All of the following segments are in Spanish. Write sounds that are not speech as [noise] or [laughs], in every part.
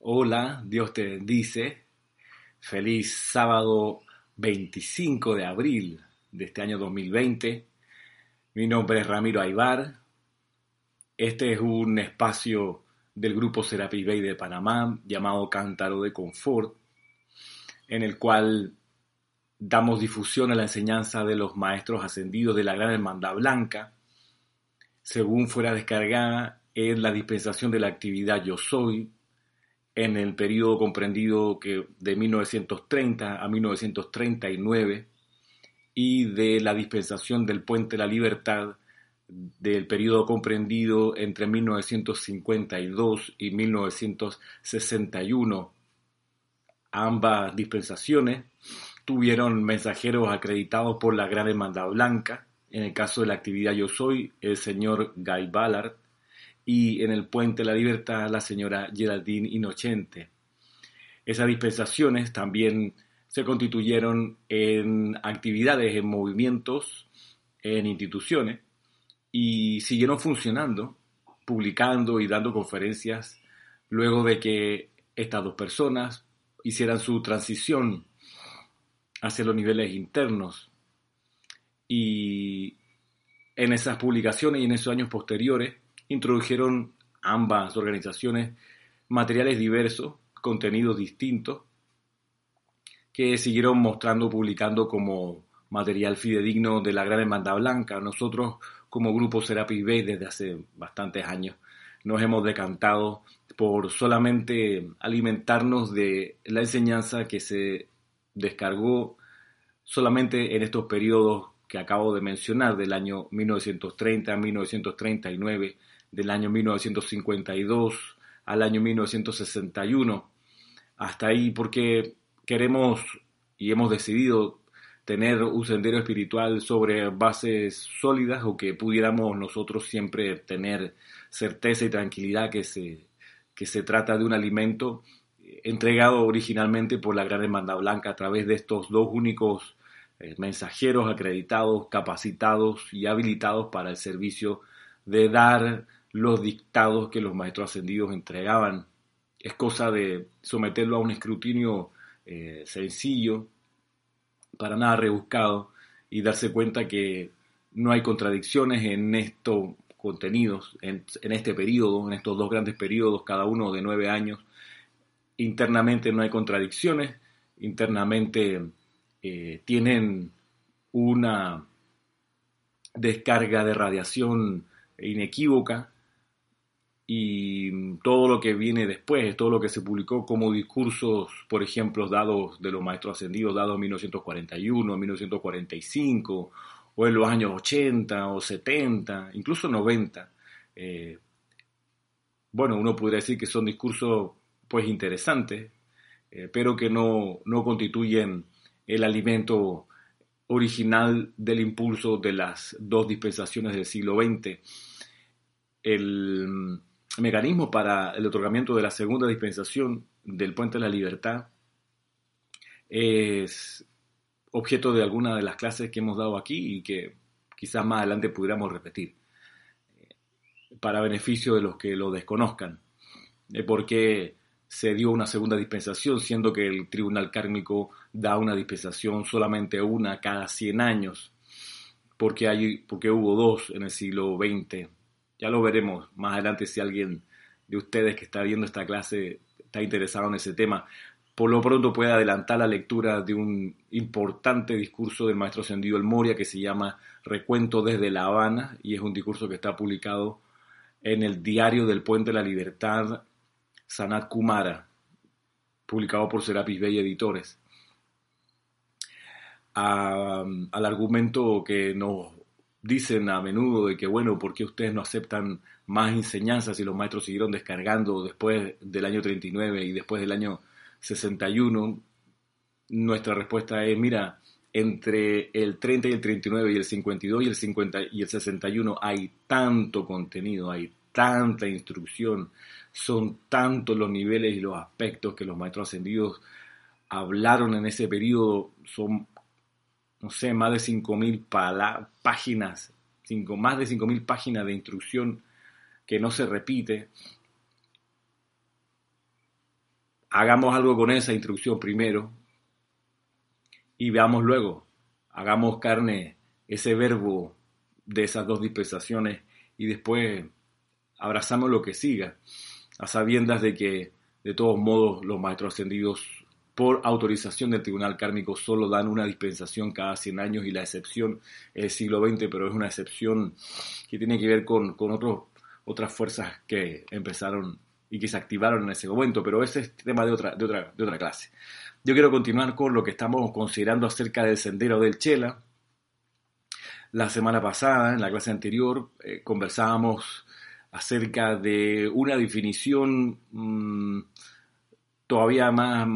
Hola, Dios te bendice. Feliz sábado 25 de abril de este año 2020. Mi nombre es Ramiro Aybar. Este es un espacio del grupo Serapis Bay de Panamá llamado Cántaro de Confort, en el cual damos difusión a la enseñanza de los maestros ascendidos de la Gran Hermandad Blanca, según fuera descargada en la dispensación de la actividad Yo Soy, en el periodo comprendido que de 1930 a 1939 y de la dispensación del Puente de la Libertad del periodo comprendido entre 1952 y 1961. Ambas dispensaciones tuvieron mensajeros acreditados por la Gran Hermandad Blanca, en el caso de la actividad Yo Soy, el señor Guy Ballard, y en el Puente la Libertad la señora Geraldine Inocente. Esas dispensaciones también se constituyeron en actividades, en movimientos, en instituciones y siguieron funcionando, publicando y dando conferencias luego de que estas dos personas hicieran su transición hacia los niveles internos. Y en esas publicaciones y en esos años posteriores, introdujeron ambas organizaciones materiales diversos, contenidos distintos, que siguieron mostrando, publicando como material fidedigno de la Gran Hermandad Blanca. Nosotros, como grupo Serapis Bay, desde hace bastantes años, nos hemos decantado por solamente alimentarnos de la enseñanza que se descargó solamente en estos periodos que acabo de mencionar, del año 1930 a 1939, del año 1952 al año 1961. Hasta ahí porque queremos y hemos decidido tener un sendero espiritual sobre bases sólidas o que pudiéramos nosotros siempre tener certeza y tranquilidad que se, que se trata de un alimento entregado originalmente por la Gran Hermandad Blanca a través de estos dos únicos eh, mensajeros acreditados, capacitados y habilitados para el servicio de dar los dictados que los maestros ascendidos entregaban. Es cosa de someterlo a un escrutinio eh, sencillo, para nada rebuscado, y darse cuenta que no hay contradicciones en estos contenidos, en, este periodo, en estos dos grandes periodos, cada uno de nueve años. Internamente no hay contradicciones, internamente eh, tienen una descarga de radiación inequívoca y todo lo que viene después, todo lo que se publicó como discursos, por ejemplo, dados de los maestros ascendidos, dados en 1941, 1945, o en los años 80 o 70, incluso 90. Eh, bueno, uno podría decir que son discursos pues interesantes, eh, pero que no, no constituyen el alimento original del impulso de las dos dispensaciones del siglo XX. El, mecanismo para el otorgamiento de la segunda dispensación del Puente de la Libertad es objeto de alguna de las clases que hemos dado aquí y que quizás más adelante pudiéramos repetir eh, para beneficio de los que lo desconozcan. de por qué se dio una segunda dispensación, siendo que el tribunal kármico da una dispensación solamente una cada 100 años, porque, hay, porque hubo dos en el siglo XX ya lo veremos más adelante si alguien de ustedes que está viendo esta clase está interesado en ese tema. Por lo pronto puede adelantar la lectura de un importante discurso del maestro Ascendido El Moria que se llama Recuento desde La Habana y es un discurso que está publicado en el Diario del Puente de la Libertad Sanat Kumara, publicado por Serapis Bay Editores. al argumento que nos dicen a menudo de que, bueno, ¿por qué ustedes no aceptan más enseñanzas y los maestros siguieron descargando después del año 39 y después del año 61? Nuestra respuesta es, mira, entre el 30 y el 39 y el 52 y el 50 y el 61 hay tanto contenido, hay tanta instrucción, son tantos los niveles y los aspectos que los maestros ascendidos hablaron en ese periodo, son no sé, más de 5.000 páginas, cinco, más de 5.000 páginas de instrucción que no se repite, hagamos algo con esa instrucción primero y veamos luego, hagamos carne ese verbo de esas dos dispensaciones y después abrazamos lo que siga, a sabiendas de que de todos modos los maestros ascendidos por autorización del Tribunal Kármico solo dan una dispensación cada 100 años y la excepción es el siglo XX, pero es una excepción que tiene que ver con, con otros, otras fuerzas que empezaron y que se activaron en ese momento, pero ese es tema de otra, de otra, de otra clase. Yo quiero continuar con lo que estamos considerando acerca del sendero del Chela. La semana pasada, en la clase anterior, eh, conversábamos acerca de una definición mm, todavía más,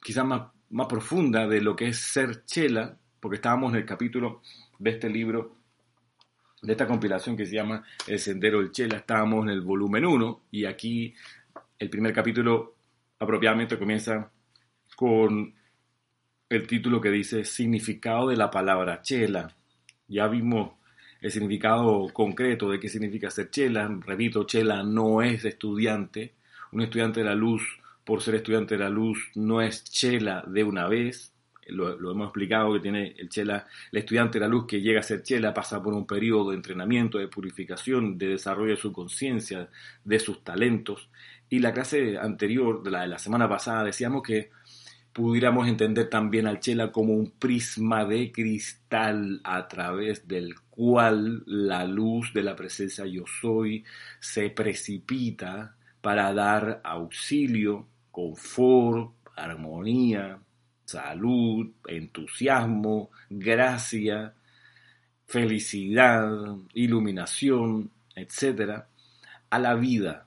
quizás más, más profunda de lo que es ser chela, porque estábamos en el capítulo de este libro, de esta compilación que se llama El Sendero del Chela, estábamos en el volumen 1 y aquí el primer capítulo apropiadamente comienza con el título que dice Significado de la palabra chela. Ya vimos el significado concreto de qué significa ser chela. Repito, chela no es estudiante. Un estudiante de la luz, por ser estudiante de la luz, no es chela de una vez. Lo, hemos explicado que tiene el chela, el estudiante de la luz que llega a ser chela pasa por un periodo de entrenamiento, de purificación, de desarrollo de su conciencia, de sus talentos. Y la clase anterior, de la de la semana pasada, decíamos que pudiéramos entender también al Chela como un prisma de cristal a través del cual la luz de la presencia yo soy se precipita para dar auxilio, confort, armonía, salud, entusiasmo, gracia, felicidad, iluminación, etc., a la vida,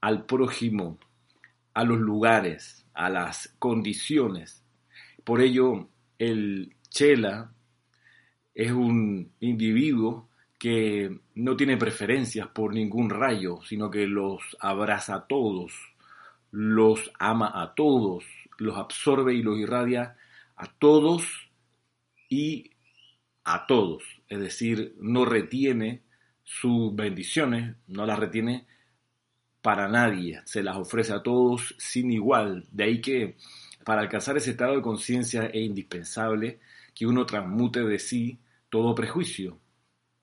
al prójimo, a los lugares, a las condiciones. Por ello, el chela es un individuo que no tiene preferencias por ningún rayo, sino que los abraza a todos, los ama a todos, los absorbe y los irradia a todos y a todos. Es decir, no retiene sus bendiciones, no las retiene para nadie, se las ofrece a todos sin igual. De ahí que para alcanzar ese estado de conciencia es indispensable que uno transmute de sí todo prejuicio,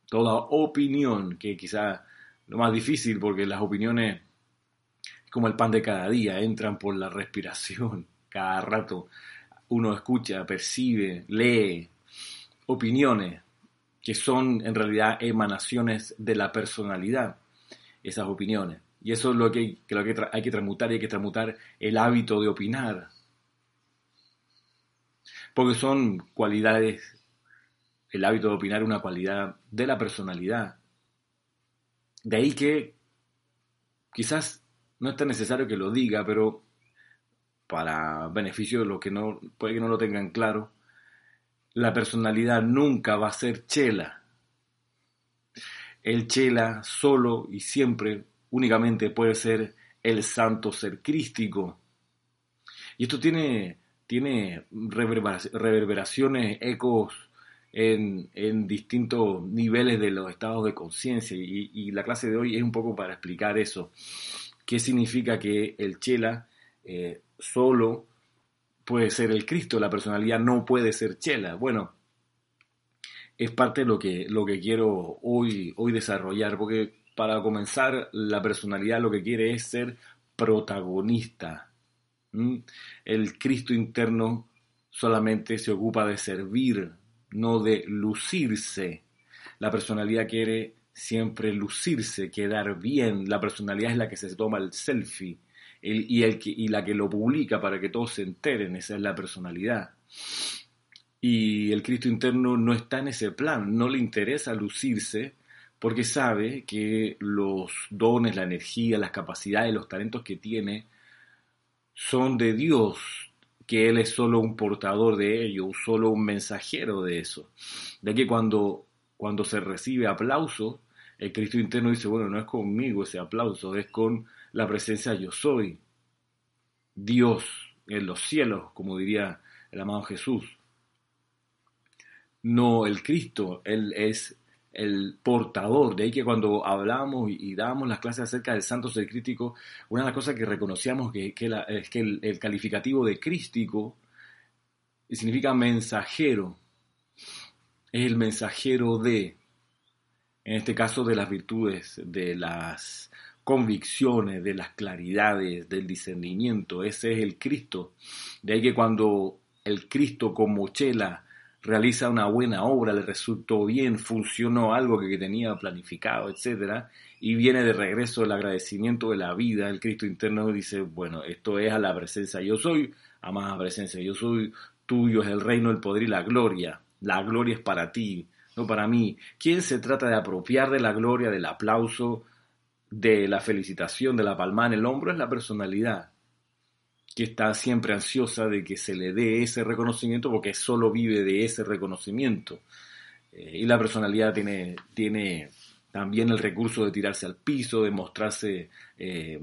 toda opinión, que quizá lo más difícil porque las opiniones, como el pan de cada día, entran por la respiración. [laughs] Cada rato uno escucha, percibe, lee opiniones que son en realidad emanaciones de la personalidad, esas opiniones. Y eso es lo que, lo que hay que transmutar y hay que transmutar el hábito de opinar. Porque son cualidades, el hábito de opinar una cualidad de la personalidad. De ahí que quizás no es tan necesario que lo diga, pero para beneficio de los que no, puede que no lo tengan claro, la personalidad nunca va a ser chela. El chela solo y siempre únicamente puede ser el santo ser crístico. Y esto tiene, tiene reverberaciones, ecos en, distintos niveles de los estados de conciencia. Y, la clase de hoy es un poco para explicar eso. ¿Qué significa que el chela eh, solo puede ser el Cristo? La personalidad no puede ser chela. Bueno, es parte de lo que, lo que quiero hoy, hoy desarrollar, porque para comenzar, la personalidad lo que quiere es ser protagonista. El Cristo interno solamente se ocupa de servir, no de lucirse. La personalidad quiere siempre lucirse, quedar bien. La personalidad es la que se toma el selfie y, y la que lo publica para que todos se enteren. Esa es la personalidad. Y el Cristo interno no está en ese plan, no le interesa lucirse, porque sabe que los dones, la energía, las capacidades, los talentos que tiene son de Dios, que Él es solo un portador de ello, solo un mensajero de eso. De que cuando, cuando se recibe aplauso, el Cristo interno dice, bueno, no es conmigo ese aplauso, es con la presencia yo soy, Dios en los cielos, como diría el amado Jesús. No el Cristo, Él es el portador. De ahí que cuando hablábamos y, dábamos las clases acerca del santo ser crístico, una de las cosas que reconocíamos que, es que el, el, calificativo de crístico significa mensajero. Es el mensajero de, en este caso, de las virtudes, de las convicciones, de las claridades, del discernimiento. Ese es el Cristo. De ahí que cuando el Cristo como chela realiza una buena obra, le resultó bien, funcionó algo que tenía planificado, etc. Y viene de regreso el agradecimiento de la vida, el Cristo interno dice, bueno, esto es a la presencia, yo soy, a más presencia, yo soy tuyo, es el reino, el poder y la gloria. La gloria es para ti, no para mí. ¿Quién se trata de apropiar de la gloria, del aplauso, de la felicitación, de la palma en el hombro? Es la personalidad que está siempre ansiosa de que se le dé ese reconocimiento porque solo vive de ese reconocimiento. Eh, y la personalidad tiene, tiene también el recurso de tirarse al piso, de mostrarse eh,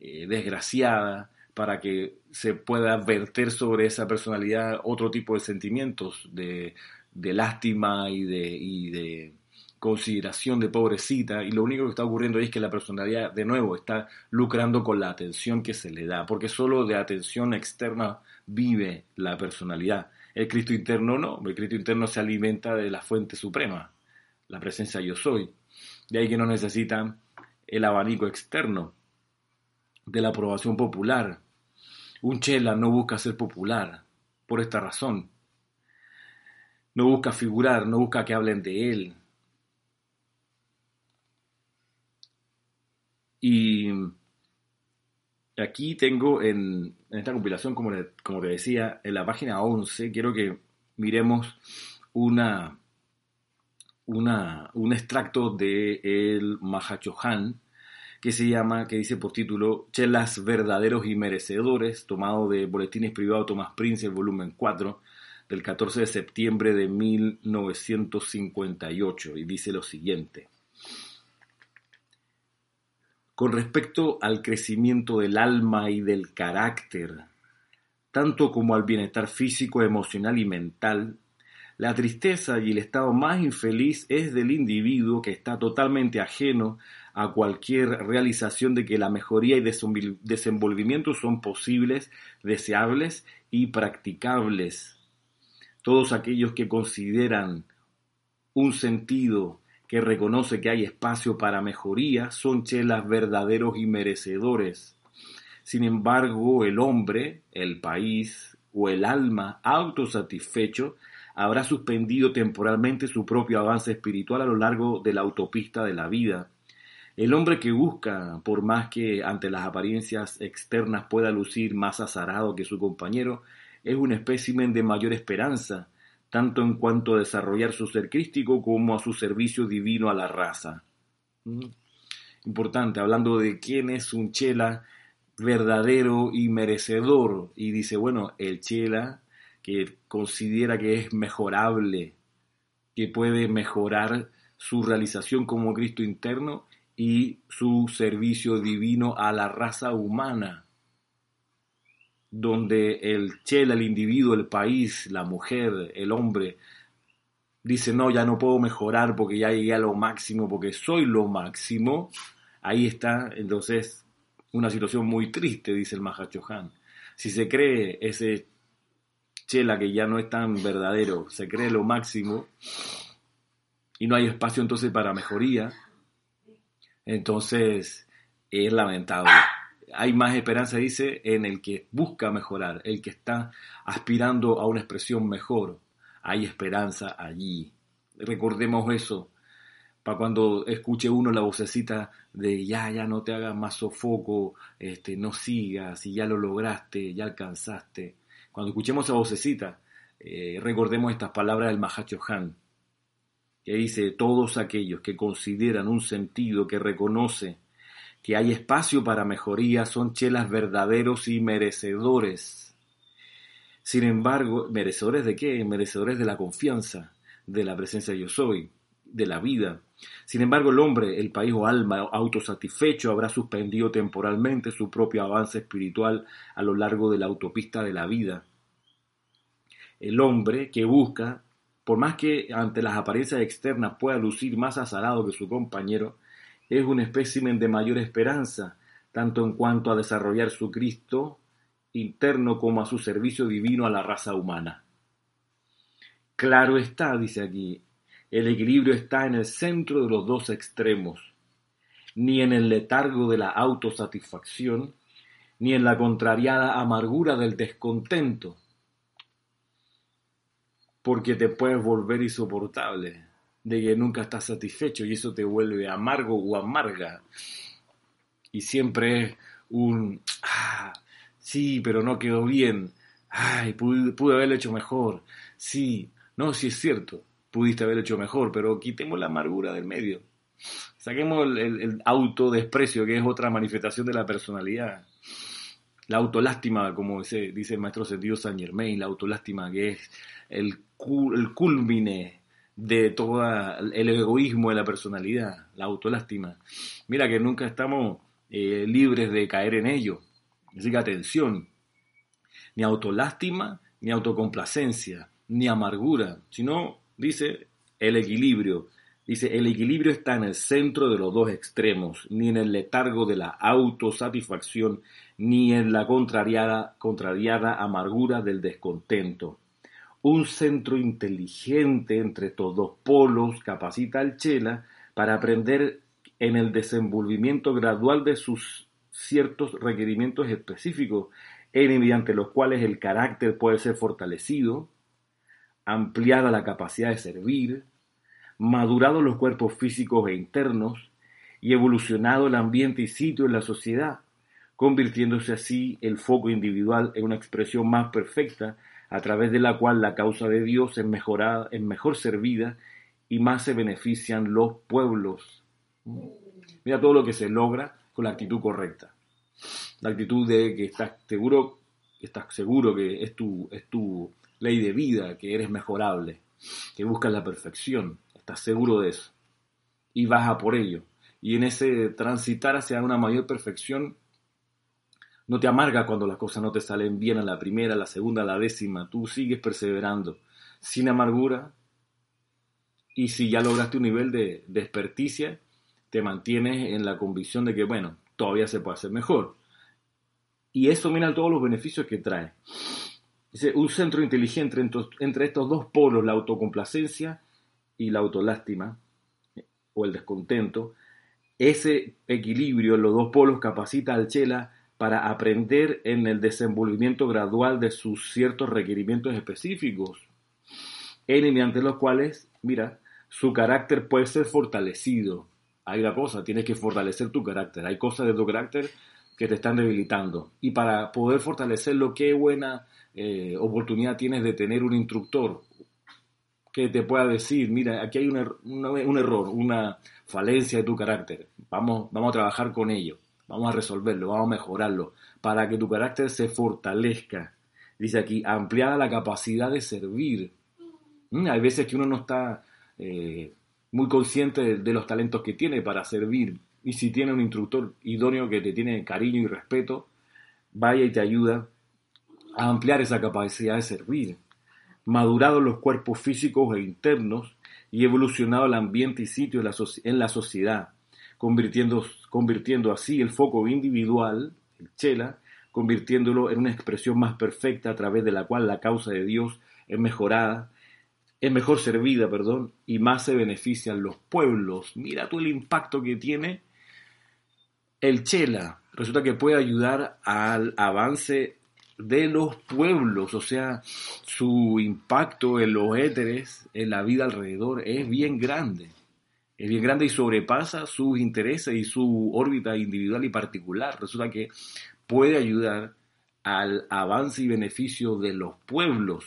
eh, desgraciada, para que se pueda verter sobre esa personalidad otro tipo de sentimientos de, de lástima y de, y de consideración de pobrecita y lo único que está ocurriendo es que la personalidad de nuevo está lucrando con la atención que se le da, porque solo de atención externa vive la personalidad. El Cristo interno no, el Cristo interno se alimenta de la fuente suprema, la presencia yo soy. De ahí que no necesita el abanico externo de la aprobación popular. Un chela no busca ser popular por esta razón. No busca figurar, no busca que hablen de él, Y aquí tengo en, esta compilación, como, como te decía, en la página 11, quiero que miremos una, una, un extracto de el Mahachohan que se llama, que dice por título Chelas verdaderos y merecedores, tomado de Boletines Privados Tomás Prince, el volumen 4, del 14 de septiembre de 1958, y dice lo siguiente. Con respecto al crecimiento del alma y del carácter, tanto como al bienestar físico, emocional y mental, la tristeza y el estado más infeliz es del individuo que está totalmente ajeno a cualquier realización de que la mejoría y desenvolvimiento son posibles, deseables y practicables. Todos aquellos que consideran un sentido que reconoce que hay espacio para mejoría, son chelas verdaderos y merecedores. Sin embargo, el hombre, el país o el alma autosatisfecho habrá suspendido temporalmente su propio avance espiritual a lo largo de la autopista de la vida. El hombre que busca, por más que ante las apariencias externas pueda lucir más azarado que su compañero, es un espécimen de mayor esperanza, tanto en cuanto a desarrollar su ser crístico como a su servicio divino a la raza. Importante, hablando de quién es un chela verdadero y merecedor. Y dice, bueno, el chela que considera que es mejorable, que puede mejorar su realización como Cristo interno y su servicio divino a la raza humana donde el chela, el individuo, el país, la mujer, el hombre, dice, no, ya no puedo mejorar porque ya llegué a lo máximo, porque soy lo máximo, ahí está entonces una situación muy triste, dice el Mahachohan. Si se cree ese chela que ya no es tan verdadero, se cree lo máximo y no hay espacio entonces para mejoría, entonces es lamentable hay más esperanza, dice, en el que busca mejorar, el que está aspirando a una expresión mejor. Hay esperanza allí. Recordemos eso, para cuando escuche uno la vocecita de ya, ya no te hagas más sofoco, este, no sigas, y ya lo lograste, ya alcanzaste. Cuando escuchemos esa vocecita, eh, recordemos estas palabras del Mahacho Han, que dice, todos aquellos que consideran un sentido que reconoce que hay espacio para mejoría, son chelas verdaderos y merecedores. Sin embargo, ¿merecedores de qué? Merecedores de la confianza, de la presencia de yo soy, de la vida. Sin embargo, el hombre, el país o alma autosatisfecho habrá suspendido temporalmente su propio avance espiritual a lo largo de la autopista de la vida. El hombre que busca por más que ante las apariencias externas pueda lucir más azarado que su compañero, es un espécimen de mayor esperanza, tanto en cuanto a desarrollar su Cristo interno como a su servicio divino a la raza humana. Claro está, dice aquí, el equilibrio está en el centro de los dos extremos, ni en el letargo de la autosatisfacción, ni en la contrariada amargura del descontento, porque te puedes volver insoportable, de que nunca estás satisfecho y eso te vuelve amargo o amarga. Y siempre es un, ah, sí, pero no quedó bien, ay, pude, haberlo hecho mejor, sí, no, sí es cierto, pudiste haberlo hecho mejor, pero quitemos la amargura del medio. Saquemos el, el autodesprecio, que es otra manifestación de la personalidad. La autolástima, como dice, el maestro sentido San Germain, la autolástima que es el el culmine de todo el egoísmo de la personalidad, la autolástima. Mira que nunca estamos eh, libres de caer en ello. Así que atención, ni autolástima, ni autocomplacencia, ni amargura, sino, dice, el equilibrio. Dice, el equilibrio está en el centro de los dos extremos, ni en el letargo de la autosatisfacción, ni en la contrariada, contrariada amargura del descontento. Un centro inteligente entre estos dos polos capacita al Chela para aprender en el desenvolvimiento gradual de sus ciertos requerimientos específicos, en mediante los cuales el carácter puede ser fortalecido, ampliada la capacidad de servir, madurado los cuerpos físicos e internos y evolucionado el ambiente y sitio en la sociedad, convirtiéndose así el foco individual en una expresión más perfecta a través de la cual la causa de Dios es, mejorada, es mejor servida y más se benefician los pueblos. Mira todo lo que se logra con la actitud correcta. La actitud de que estás seguro, estás seguro que es tu, es tu ley de vida, que eres mejorable, que buscas la perfección, estás seguro de eso. Y vas a por ello. Y en ese transitar hacia una mayor perfección, no te amarga cuando las cosas no te salen bien a la primera, a la segunda, a la décima. Tú sigues perseverando sin amargura. Y si ya lograste un nivel de, de experticia, te mantienes en la convicción de que, bueno, todavía se puede hacer mejor. Y eso mira todos los beneficios que trae. Dice, un centro inteligente entre, entre estos dos polos, la autocomplacencia y la autolástima, o el descontento, ese equilibrio en los dos polos capacita al Chela para aprender en el desenvolvimiento gradual de sus ciertos requerimientos específicos, en y mediante los cuales, mira, su carácter puede ser fortalecido. Hay una cosa, tienes que fortalecer tu carácter. Hay cosas de tu carácter que te están debilitando. Y para poder fortalecerlo, qué buena eh, oportunidad tienes de tener un instructor que te pueda decir, mira, aquí hay un, er-, un error, una falencia de tu carácter. Vamos, vamos a trabajar con ello. Vamos a resolverlo, vamos a mejorarlo, para que tu carácter se fortalezca. Dice aquí, ampliada la capacidad de servir. Mm, hay veces que uno no está eh, muy consciente de, los talentos que tiene para servir. Y si tiene un instructor idóneo que te tiene cariño y respeto, vaya y te ayuda a ampliar esa capacidad de servir. Madurado los cuerpos físicos e internos y evolucionado el ambiente y sitio en la sociedad convirtiendo, convirtiendo así el foco individual, el chela, convirtiéndolo en una expresión más perfecta a través de la cual la causa de Dios es mejorada, es mejor servida, perdón, y más se benefician los pueblos. Mira tú el impacto que tiene el chela. Resulta que puede ayudar al avance de los pueblos, o sea, su impacto en los éteres, en la vida alrededor, es bien grande es bien grande y sobrepasa sus intereses y su órbita individual y particular. Resulta que puede ayudar al avance y beneficio de los pueblos,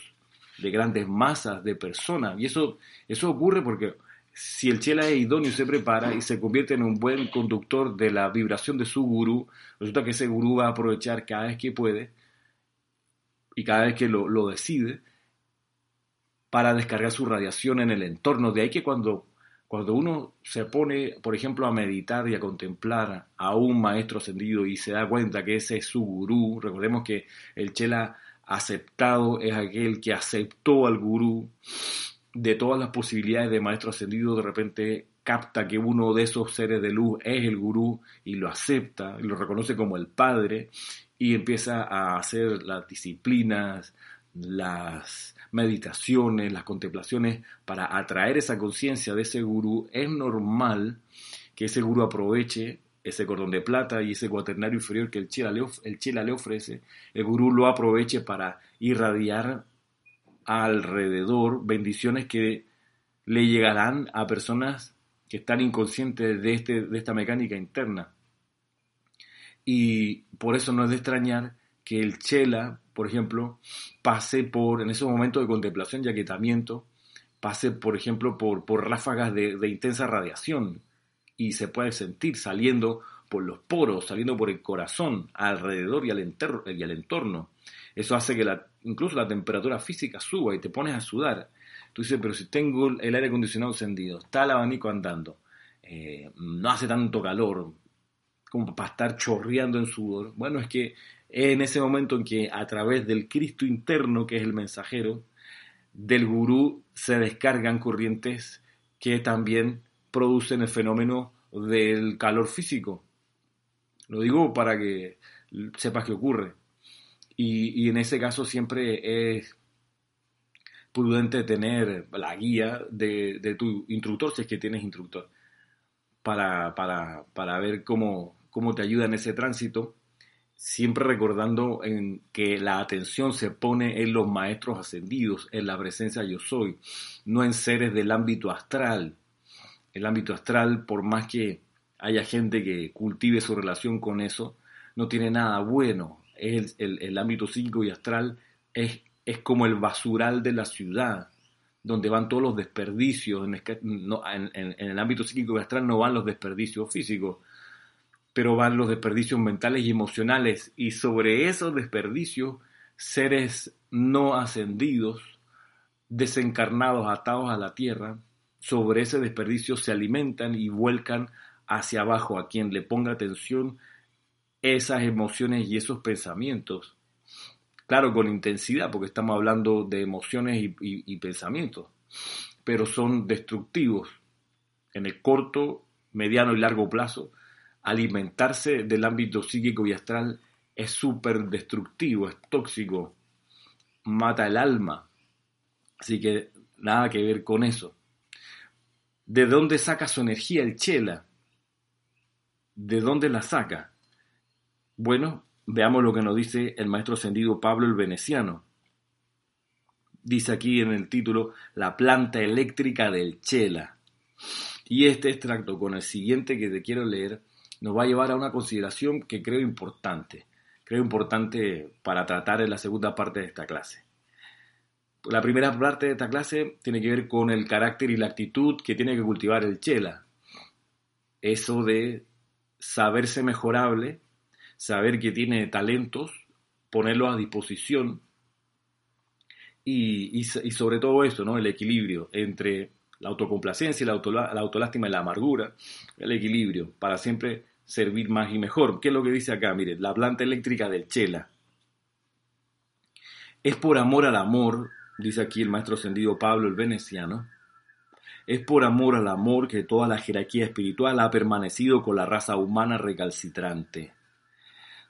de grandes masas de personas. Y eso, eso ocurre porque si el chela es idóneo y se prepara y se convierte en un buen conductor de la vibración de su gurú, resulta que ese gurú va a aprovechar cada vez que puede y cada vez que lo, lo decide para descargar su radiación en el entorno. De ahí que cuando cuando uno se pone, por ejemplo, a meditar y a contemplar a un maestro ascendido y se da cuenta que ese es su gurú, recordemos que el chela aceptado es aquel que aceptó al gurú, de todas las posibilidades de maestro ascendido, de repente capta que uno de esos seres de luz es el gurú y lo acepta, y lo reconoce como el padre y empieza a hacer las disciplinas, las meditaciones, las contemplaciones para atraer esa conciencia de ese gurú, es normal que ese gurú aproveche ese cordón de plata y ese cuaternario inferior que el chela le, el chela le ofrece, el gurú lo aproveche para irradiar alrededor bendiciones que le llegarán a personas que están inconscientes de, este, de esta mecánica interna. Y por eso no es de extrañar que el chela, por ejemplo, pase por, en esos momentos de contemplación y aquietamiento, pase, por ejemplo, por, por ráfagas de, intensa radiación y se puede sentir saliendo por los poros, saliendo por el corazón, alrededor y al, entorno. Eso hace que incluso la temperatura física suba y te pones a sudar. Tú dices, pero si tengo el aire acondicionado encendido, está el abanico andando, eh, no hace tanto calor como para estar chorreando en sudor. Bueno, es que en ese momento en que a través del Cristo interno, que es el mensajero, del gurú se descargan corrientes que también producen el fenómeno del calor físico. Lo digo para que sepas qué ocurre. Y, en ese caso siempre es prudente tener la guía de, tu instructor, si es que tienes instructor, para, para, ver cómo, cómo te ayuda en ese tránsito, siempre recordando en que la atención se pone en los maestros ascendidos, en la presencia yo soy, no en seres del ámbito astral. El ámbito astral, por más que haya gente que cultive su relación con eso, no tiene nada bueno. El, el, el ámbito psíquico y astral es es como el basural de la ciudad, donde van todos los desperdicios. En, el ámbito psíquico y astral no van los desperdicios físicos, pero van los desperdicios mentales y emocionales. Y sobre esos desperdicios, seres no ascendidos, desencarnados, atados a la tierra, sobre ese desperdicio se alimentan y vuelcan hacia abajo a quien le ponga atención esas emociones y esos pensamientos Claro, con intensidad, porque estamos hablando de emociones y, pensamientos, pero son destructivos en el corto, mediano y largo plazo. Alimentarse del ámbito psíquico y astral es súper destructivo, es tóxico, mata el alma. Así que nada que ver con eso. ¿De dónde saca su energía el chela? ¿De dónde la saca? Bueno, Veamos lo que nos dice el maestro ascendido Pablo el Veneciano. Dice aquí en el título La planta eléctrica del Chela. Y este extracto con el siguiente que te quiero leer nos va a llevar a una consideración que creo importante. Creo importante para tratar en la segunda parte de esta clase. La primera parte de esta clase tiene que ver con el carácter y la actitud que tiene que cultivar el Chela. Eso de saberse mejorable saber que tiene talentos, ponerlos a disposición y, sobre todo eso, ¿no? el equilibrio entre la autocomplacencia, la, la autolástima y la amargura, el equilibrio para siempre servir más y mejor. ¿Qué es lo que dice acá? Mire, la planta eléctrica del Chela. Es por amor al amor, dice aquí el maestro ascendido Pablo el Veneciano, es por amor al amor que toda la jerarquía espiritual ha permanecido con la raza humana recalcitrante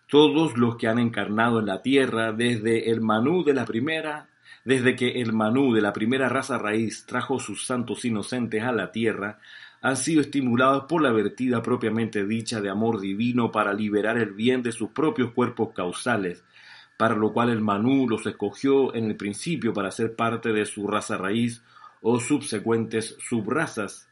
todos los que han encarnado en la tierra, desde el Manú de la primera, desde que el Manú de la primera raza raíz trajo sus santos inocentes a la tierra, han sido estimulados por la vertida propiamente dicha de amor divino para liberar el bien de sus propios cuerpos causales, para lo cual el Manú los escogió en el principio para ser parte de su raza raíz o subsecuentes subrazas.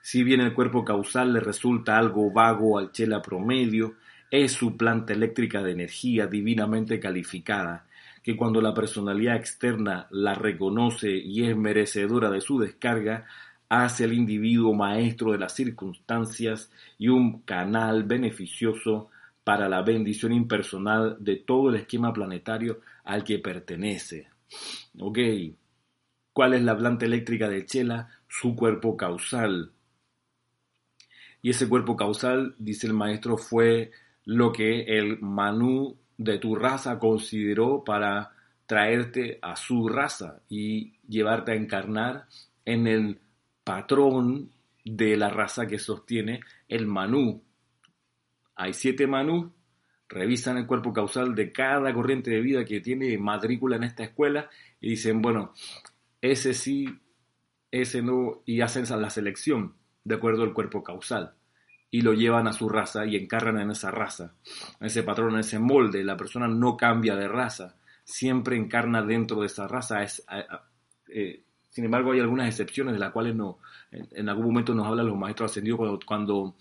Si bien el cuerpo causal le resulta algo vago al chela promedio, es su planta eléctrica de energía divinamente calificada, que cuando la personalidad externa la reconoce y es merecedora de su descarga, hace al individuo maestro de las circunstancias y un canal beneficioso para la bendición impersonal de todo el esquema planetario al que pertenece. ¿Ok? ¿Cuál es la planta eléctrica de Chela? Su cuerpo causal. Y ese cuerpo causal, dice el maestro, fue lo que el Manú de tu raza consideró para traerte a su raza y llevarte a encarnar en el patrón de la raza que sostiene el Manú. Hay siete Manú, revisan el cuerpo causal de cada corriente de vida que tiene matrícula en esta escuela y dicen, bueno, ese sí, ese no, y hacen la selección de acuerdo al cuerpo causal y lo llevan a su raza y encarnan en esa raza, en ese patrón, en ese molde. La persona no cambia de raza, siempre encarna dentro de esa raza. Eh, sin embargo, hay algunas excepciones de las cuales no, en, algún momento nos hablan los maestros ascendidos cuando,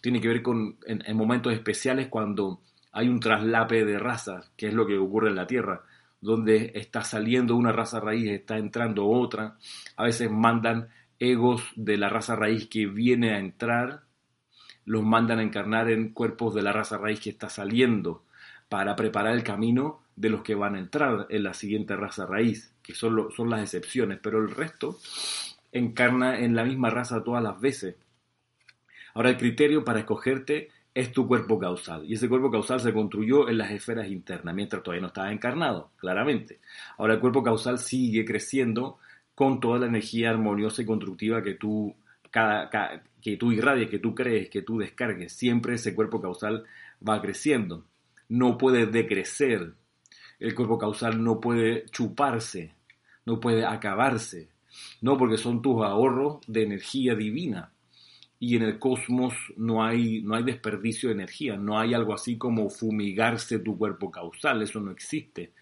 tiene que ver con en, momentos especiales cuando hay un traslape de razas, que es lo que ocurre en la Tierra, donde está saliendo una raza raíz, está entrando otra. A veces mandan egos de la raza raíz que viene a entrar, los mandan a encarnar en cuerpos de la raza raíz que está saliendo para preparar el camino de los que van a entrar en la siguiente raza raíz, que son, las excepciones, pero el resto encarna en la misma raza todas las veces. Ahora el criterio para escogerte es tu cuerpo causal, y ese cuerpo causal se construyó en las esferas internas, mientras todavía no estaba encarnado, claramente. Ahora el cuerpo causal sigue creciendo con toda la energía armoniosa y constructiva que tú, que tú irradies, que tú crees, que tú descargues. Siempre ese cuerpo causal va creciendo. No puede decrecer, el cuerpo causal no puede chuparse, no puede acabarse, no porque son tus ahorros de energía divina. Y en el cosmos no hay, no hay desperdicio de energía, no hay algo así como fumigarse tu cuerpo causal, eso no existe.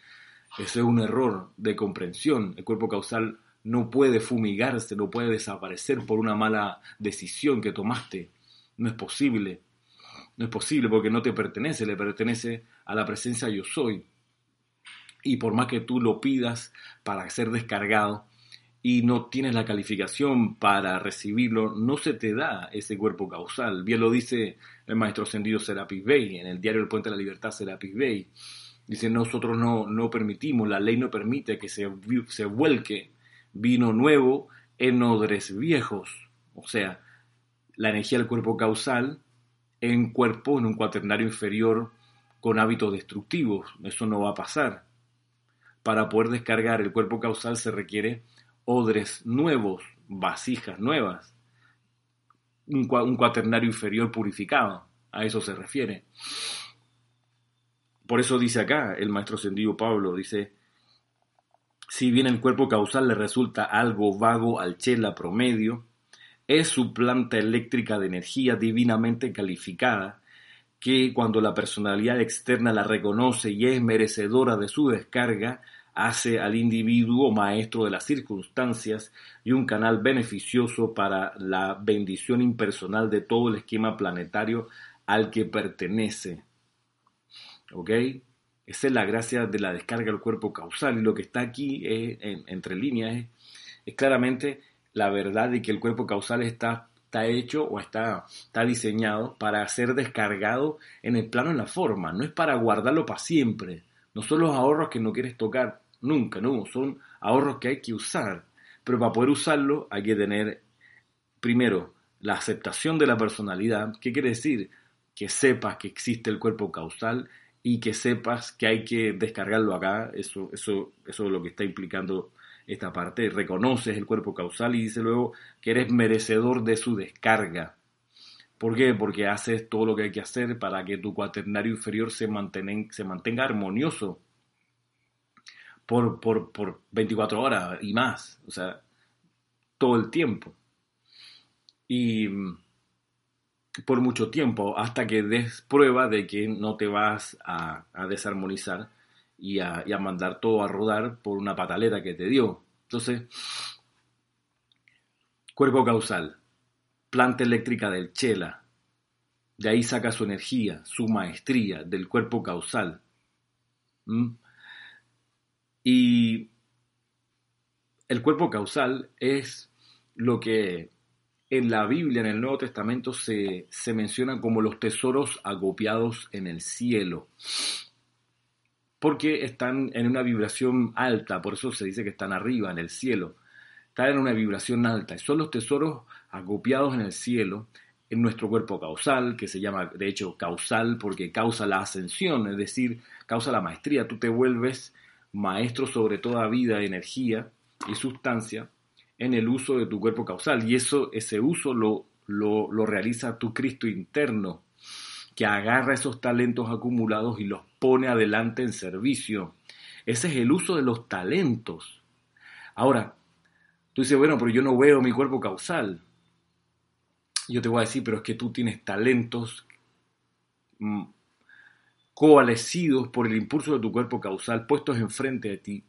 Eso es un error de comprensión. El cuerpo causal no puede fumigarse, no puede desaparecer por una mala decisión que tomaste. No es posible. No es posible porque no te pertenece, le pertenece a la presencia yo soy y por más que tú lo pidas para ser descargado y no tienes la calificación para recibirlo, no se te da ese cuerpo causal. Bien lo dice el maestro ascendido Serapis Bey en el diario El Puente de la Libertad Serapis Bey. Dice, nosotros no, no permitimos, la ley no permite que se, se vuelque vino nuevo en odres viejos. O sea, la energía del cuerpo causal en cuerpo, en un cuaternario inferior con hábitos destructivos. Eso no va a pasar para poder descargar el cuerpo causal se requiere odres nuevos, vasijas nuevas, un, cuaternario inferior purificado, a eso se refiere. Por eso dice acá el maestro ascendido Pablo, dice, si bien el cuerpo causal le resulta algo vago al chela promedio, es su planta eléctrica de energía divinamente calificada, que cuando la personalidad externa la reconoce y es merecedora de su descarga, hace al individuo maestro de las circunstancias y un canal beneficioso para la bendición impersonal de todo el esquema planetario al que pertenece. ¿Ok? Esa es la gracia de la descarga del cuerpo causal y lo que está aquí entre líneas es, claramente la verdad de que el cuerpo causal está, está hecho o está, está diseñado para ser descargado en el plano en la forma, no es para guardarlo para siempre, no son los ahorros que no quieres tocar, Nunca, no. Son ahorros que hay que usar. Pero para poder usarlo hay que tener, primero, la aceptación de la personalidad. ¿Qué quiere decir? Que sepas que existe el cuerpo causal y que sepas que hay que descargarlo acá. Eso, eso, eso es lo que está implicando esta parte. Reconoces el cuerpo causal y dice luego que eres merecedor de su descarga. ¿Por qué? Porque haces todo lo que hay que hacer para que tu cuaternario inferior se, se mantenga armonioso por, por, por 24 horas y más, o sea, todo el tiempo. Y mm, por mucho tiempo, hasta que des prueba de que no te vas a, desarmonizar y a, mandar todo a rodar por una pataleta que te dio. Entonces, cuerpo causal, planta eléctrica del chela, de ahí saca su energía, su maestría del cuerpo causal. ¿Mm? Y el cuerpo causal es lo que en la Biblia, en el Nuevo Testamento, se, menciona como los tesoros agopiados en el cielo. Porque están en una vibración alta, por eso se dice que están arriba, en el cielo. Están en una vibración alta. Y son los tesoros agopiados en el cielo, en nuestro cuerpo causal, que se llama de hecho causal porque causa la ascensión, es decir, causa la maestría. Tú te vuelves maestro sobre toda vida, energía y sustancia en el uso de tu cuerpo causal. Y eso, ese uso lo, lo, lo realiza tu Cristo interno, que agarra esos talentos acumulados y los pone adelante en servicio. Ese es el uso de los talentos. Ahora, tú dices, bueno, pero yo no veo mi cuerpo causal. Yo te voy a decir, pero es que tú tienes talentos mm, coalescidos por el impulso de tu cuerpo causal, puestos enfrente de ti,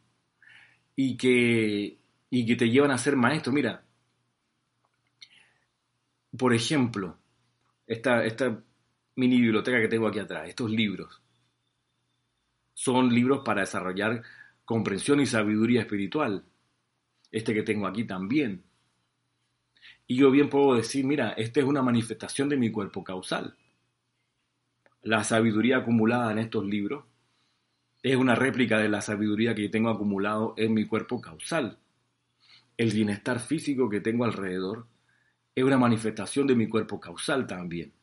y que, y que te llevan a ser maestro. Mira, por ejemplo, esta, esta mini biblioteca que tengo aquí atrás, estos libros, son libros para desarrollar comprensión y sabiduría espiritual. Este que tengo aquí también. Y yo bien puedo decir, mira, esta es una manifestación de mi cuerpo causal. La sabiduría acumulada en estos libros es una réplica de la sabiduría que tengo acumulado en mi cuerpo causal. El bienestar físico que tengo alrededor es una manifestación de mi cuerpo causal también.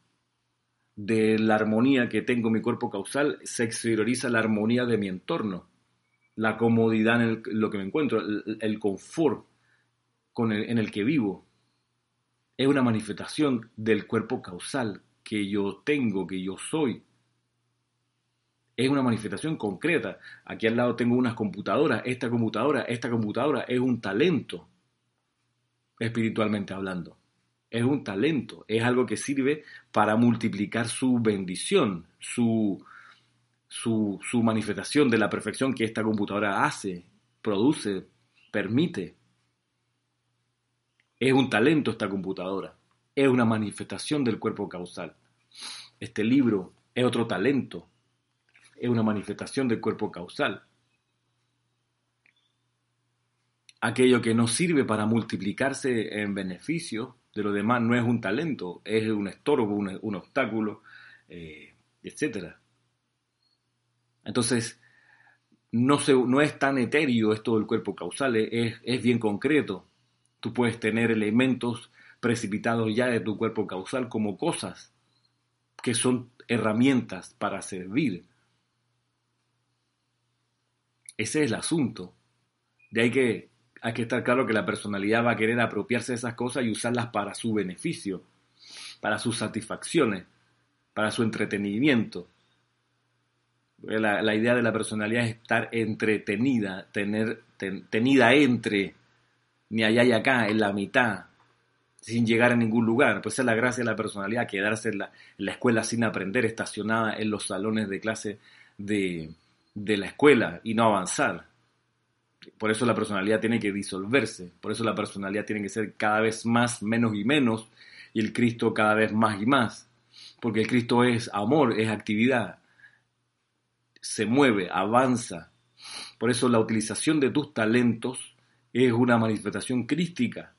De la armonía que tengo en mi cuerpo causal se exterioriza la armonía de mi entorno, la comodidad en lo que me encuentro, el, confort con en el que vivo. Es una manifestación del cuerpo causal que yo tengo, que yo soy. Es una manifestación concreta. Aquí al lado tengo unas computadoras. Esta computadora, esta computadora es un talento, espiritualmente hablando es un talento, es algo que sirve para multiplicar su bendición, su, su, su, manifestación de la perfección que esta computadora hace, produce, permite. Es un talento esta computadora, es una manifestación del cuerpo causal. Este libro es otro talento, es una manifestación del cuerpo causal. Aquello que no sirve para multiplicarse en beneficio de lo demás no es un talento, es un estorbo, un, obstáculo, eh, etc. Entonces, no, se, no es tan etéreo esto del cuerpo causal, es, es bien concreto. Tú puedes tener elementos precipitados ya de tu cuerpo causal como cosas que son herramientas para servir. Ese es el asunto. De ahí que hay que estar claro que la personalidad va a querer apropiarse de esas cosas y usarlas para su beneficio, para sus satisfacciones, para su entretenimiento. La, idea de la personalidad es estar entretenida, tener tenida entre, ni allá y acá, en la mitad, sin llegar a ningún lugar. Pues es la gracia de la personalidad, quedarse en la, en la escuela sin aprender, estacionada en los salones de clase de, de la escuela y no avanzar. Por eso la personalidad tiene que disolverse, por eso la personalidad tiene que ser cada vez más, menos y menos, y el Cristo cada vez más y más, porque el Cristo es amor, es actividad, se mueve, avanza. Por eso la utilización de tus talentos es una manifestación crística,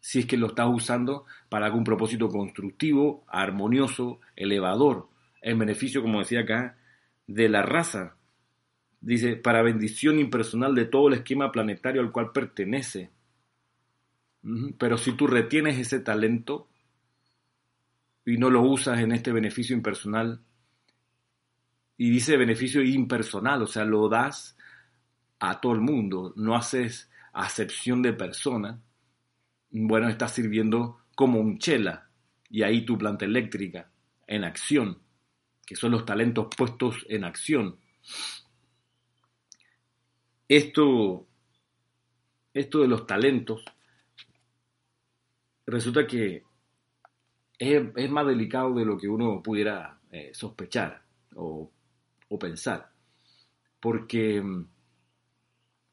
si es que lo estás usando para algún propósito constructivo, armonioso, elevador, en beneficio, como decía acá, de la raza, dice, para bendición impersonal de todo el esquema planetario al cual pertenece. Pero si tú retienes ese talento y no lo usas en este beneficio impersonal, y dice beneficio impersonal, o sea, lo das a todo el mundo, no haces acepción de persona, bueno, estás sirviendo como un chela, y ahí tu planta eléctrica, en acción, que son los talentos puestos en acción. Esto, esto de los talentos, resulta que es, más delicado de lo que uno pudiera eh, sospechar o, pensar, porque mm,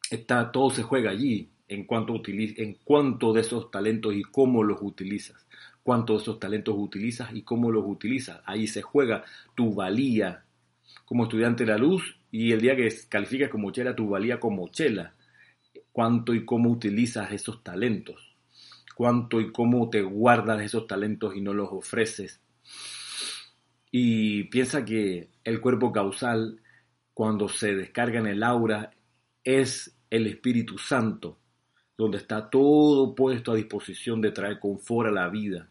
está, todo se juega allí en cuanto, en cuanto de esos talentos y cómo los utilizas, cuánto de esos talentos utilizas y cómo los utilizas. Ahí se juega tu valía como estudiante de la luz y el día que calificas como chela, tu valía como chela. Cuánto y cómo utilizas esos talentos. Cuánto y cómo te guardas esos talentos y no los ofreces. Y piensa que el cuerpo causal, cuando se descarga en el aura, es el Espíritu Santo, donde está todo puesto a disposición de traer confort a la vida.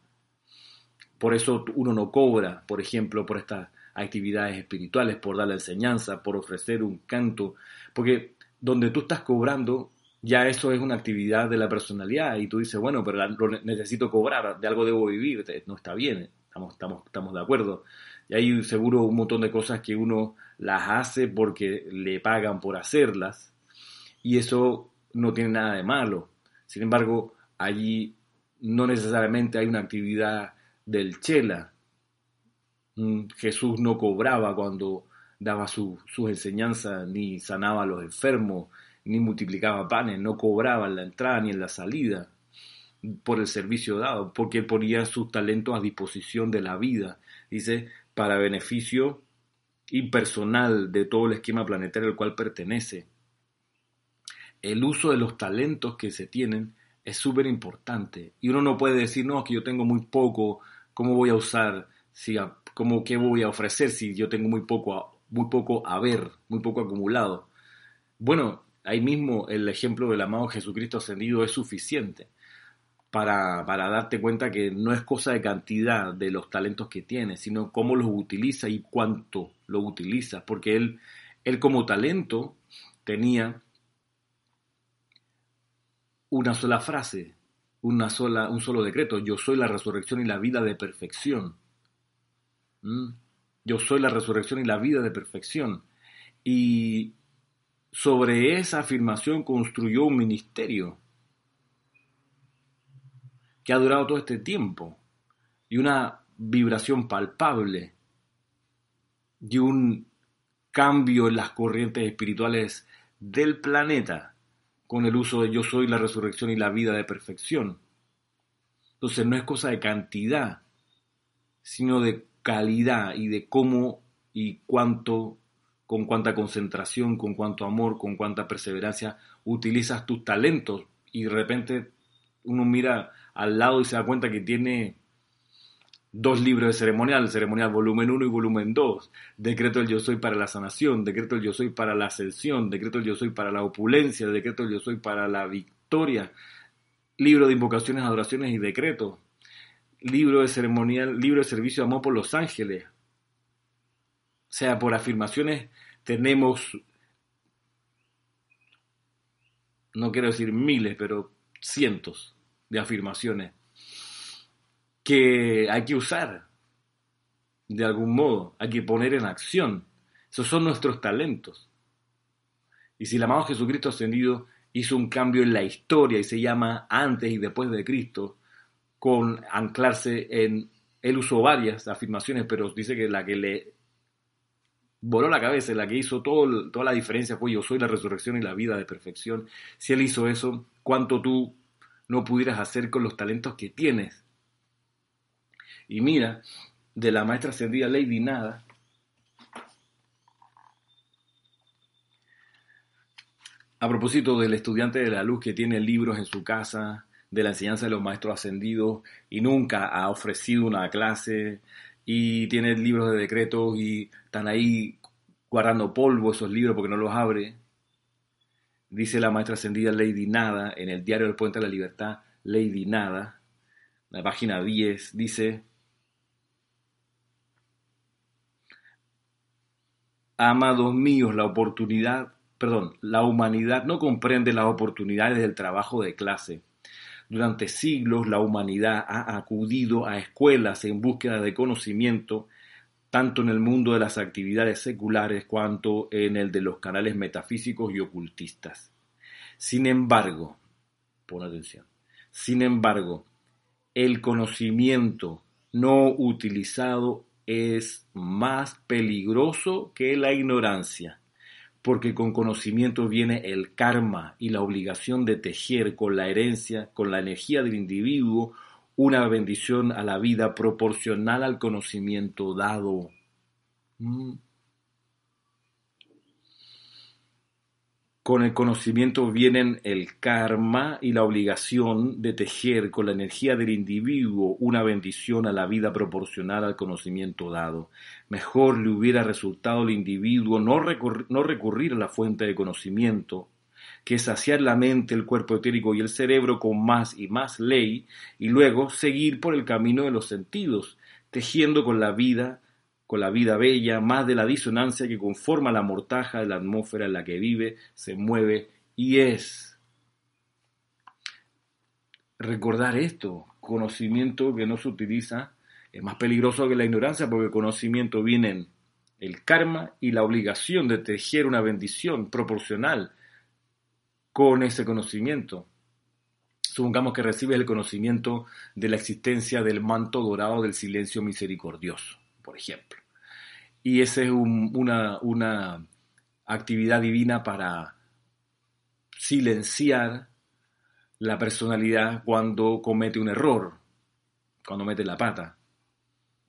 Por eso uno no cobra, por ejemplo, por esta actividades espirituales, por dar la enseñanza, por ofrecer un canto, porque donde tú estás cobrando, ya eso es una actividad de la personalidad y tú dices, bueno, pero necesito cobrar, de algo debo vivir, no está bien, estamos, estamos, estamos de acuerdo. Y hay seguro un montón de cosas que uno las hace porque le pagan por hacerlas y eso no tiene nada de malo. Sin embargo, allí no necesariamente hay una actividad del chela. Mm, Jesús no cobraba cuando daba sus enseñanzas, ni sanaba a los enfermos, ni multiplicaba panes, no cobraba en la entrada ni en la salida por el servicio dado, porque ponía sus talentos a disposición de la vida, dice, para beneficio impersonal de todo el esquema planetario al cual pertenece. El uso de los talentos que se tienen es súper importante. Y uno no puede decir, no, que yo tengo muy poco, ¿cómo voy a usar? Si, ¿cómo, ¿Qué voy a ofrecer si yo tengo muy poco, muy poco a ver, muy poco acumulado? Bueno, ahí mismo el ejemplo del amado Jesucristo ascendido es suficiente para, para darte cuenta que no es cosa de cantidad de los talentos que tiene, sino cómo los utiliza y cuánto los utiliza, porque él, él como talento tenía una sola frase, una sola, un solo decreto. Yo soy la resurrección y la vida de perfección. ¿Mm? Yo soy la resurrección y la vida de perfección. Y sobre esa afirmación construyó un ministerio que ha durado todo este tiempo y una vibración palpable y un cambio en las corrientes espirituales del planeta con el uso de yo soy la resurrección y la vida de perfección. Entonces no es cosa de cantidad, sino de calidad y de cómo y cuánto, con cuánta concentración, con cuánto amor, con cuánta perseverancia utilizas tus talentos. Y de repente uno mira al lado y se da cuenta que tiene dos libros de ceremonial, ceremonial volumen 1 y volumen 2, decreto del yo soy para la sanación, decreto del yo soy para la ascensión, decreto del yo soy para la opulencia, decreto del yo soy para la victoria, libro de invocaciones, adoraciones y decretos, libro de ceremonial, libro de servicio de amor por los ángeles. O sea, por afirmaciones tenemos, no quiero decir miles, pero cientos de afirmaciones que hay que usar de algún modo, hay que poner en acción. Esos son nuestros talentos. Y si el amado Jesucristo ascendido hizo un cambio en la historia y se llama antes y después de Cristo, con anclarse en, él usó varias afirmaciones, pero dice que la que le voló la cabeza, la que hizo todo, toda la diferencia fue yo soy la resurrección y la vida de perfección. Si él hizo eso, ¿cuánto tú no pudieras hacer con los talentos que tienes? Y mira, de la maestra ascendida Lady Nada, a propósito del estudiante de la luz que tiene libros en su casa, de la enseñanza de los maestros ascendidos y nunca ha ofrecido una clase y tiene libros de decretos y están ahí guardando polvo esos libros porque no los abre. Dice la maestra ascendida Lady Nada en el diario del Puente de la Libertad, Lady Nada, la página 10, dice, Amados míos, la oportunidad, perdón, la humanidad no comprende las oportunidades del trabajo de clase. Durante siglos la humanidad ha acudido a escuelas en búsqueda de conocimiento, tanto en el mundo de las actividades seculares cuanto en el de los canales metafísicos y ocultistas. Sin embargo, pon atención, sin embargo, el conocimiento no utilizado es más peligroso que la ignorancia, porque con conocimiento viene el karma y la obligación de tejer con la herencia, con la energía del individuo, una bendición a la vida proporcional al conocimiento dado. Mm. Con el conocimiento vienen el karma y la obligación de tejer con la energía del individuo una bendición a la vida proporcional al conocimiento dado. Mejor le hubiera resultado al individuo no, recurrir a la fuente de conocimiento, que saciar la mente, el cuerpo etérico y el cerebro con más y más ley, y luego seguir por el camino de los sentidos, tejiendo con la vida con la vida bella, más de la disonancia que conforma la mortaja de la atmósfera en la que vive, se mueve y es. Recordar esto, conocimiento que no se utiliza, es más peligroso que la ignorancia porque el conocimiento viene el karma y la obligación de tejer una bendición proporcional con ese conocimiento. Supongamos que recibes el conocimiento de la existencia del manto dorado del silencio misericordioso, por ejemplo. Y esa es una, una actividad divina para silenciar la personalidad cuando comete un error, cuando mete la pata.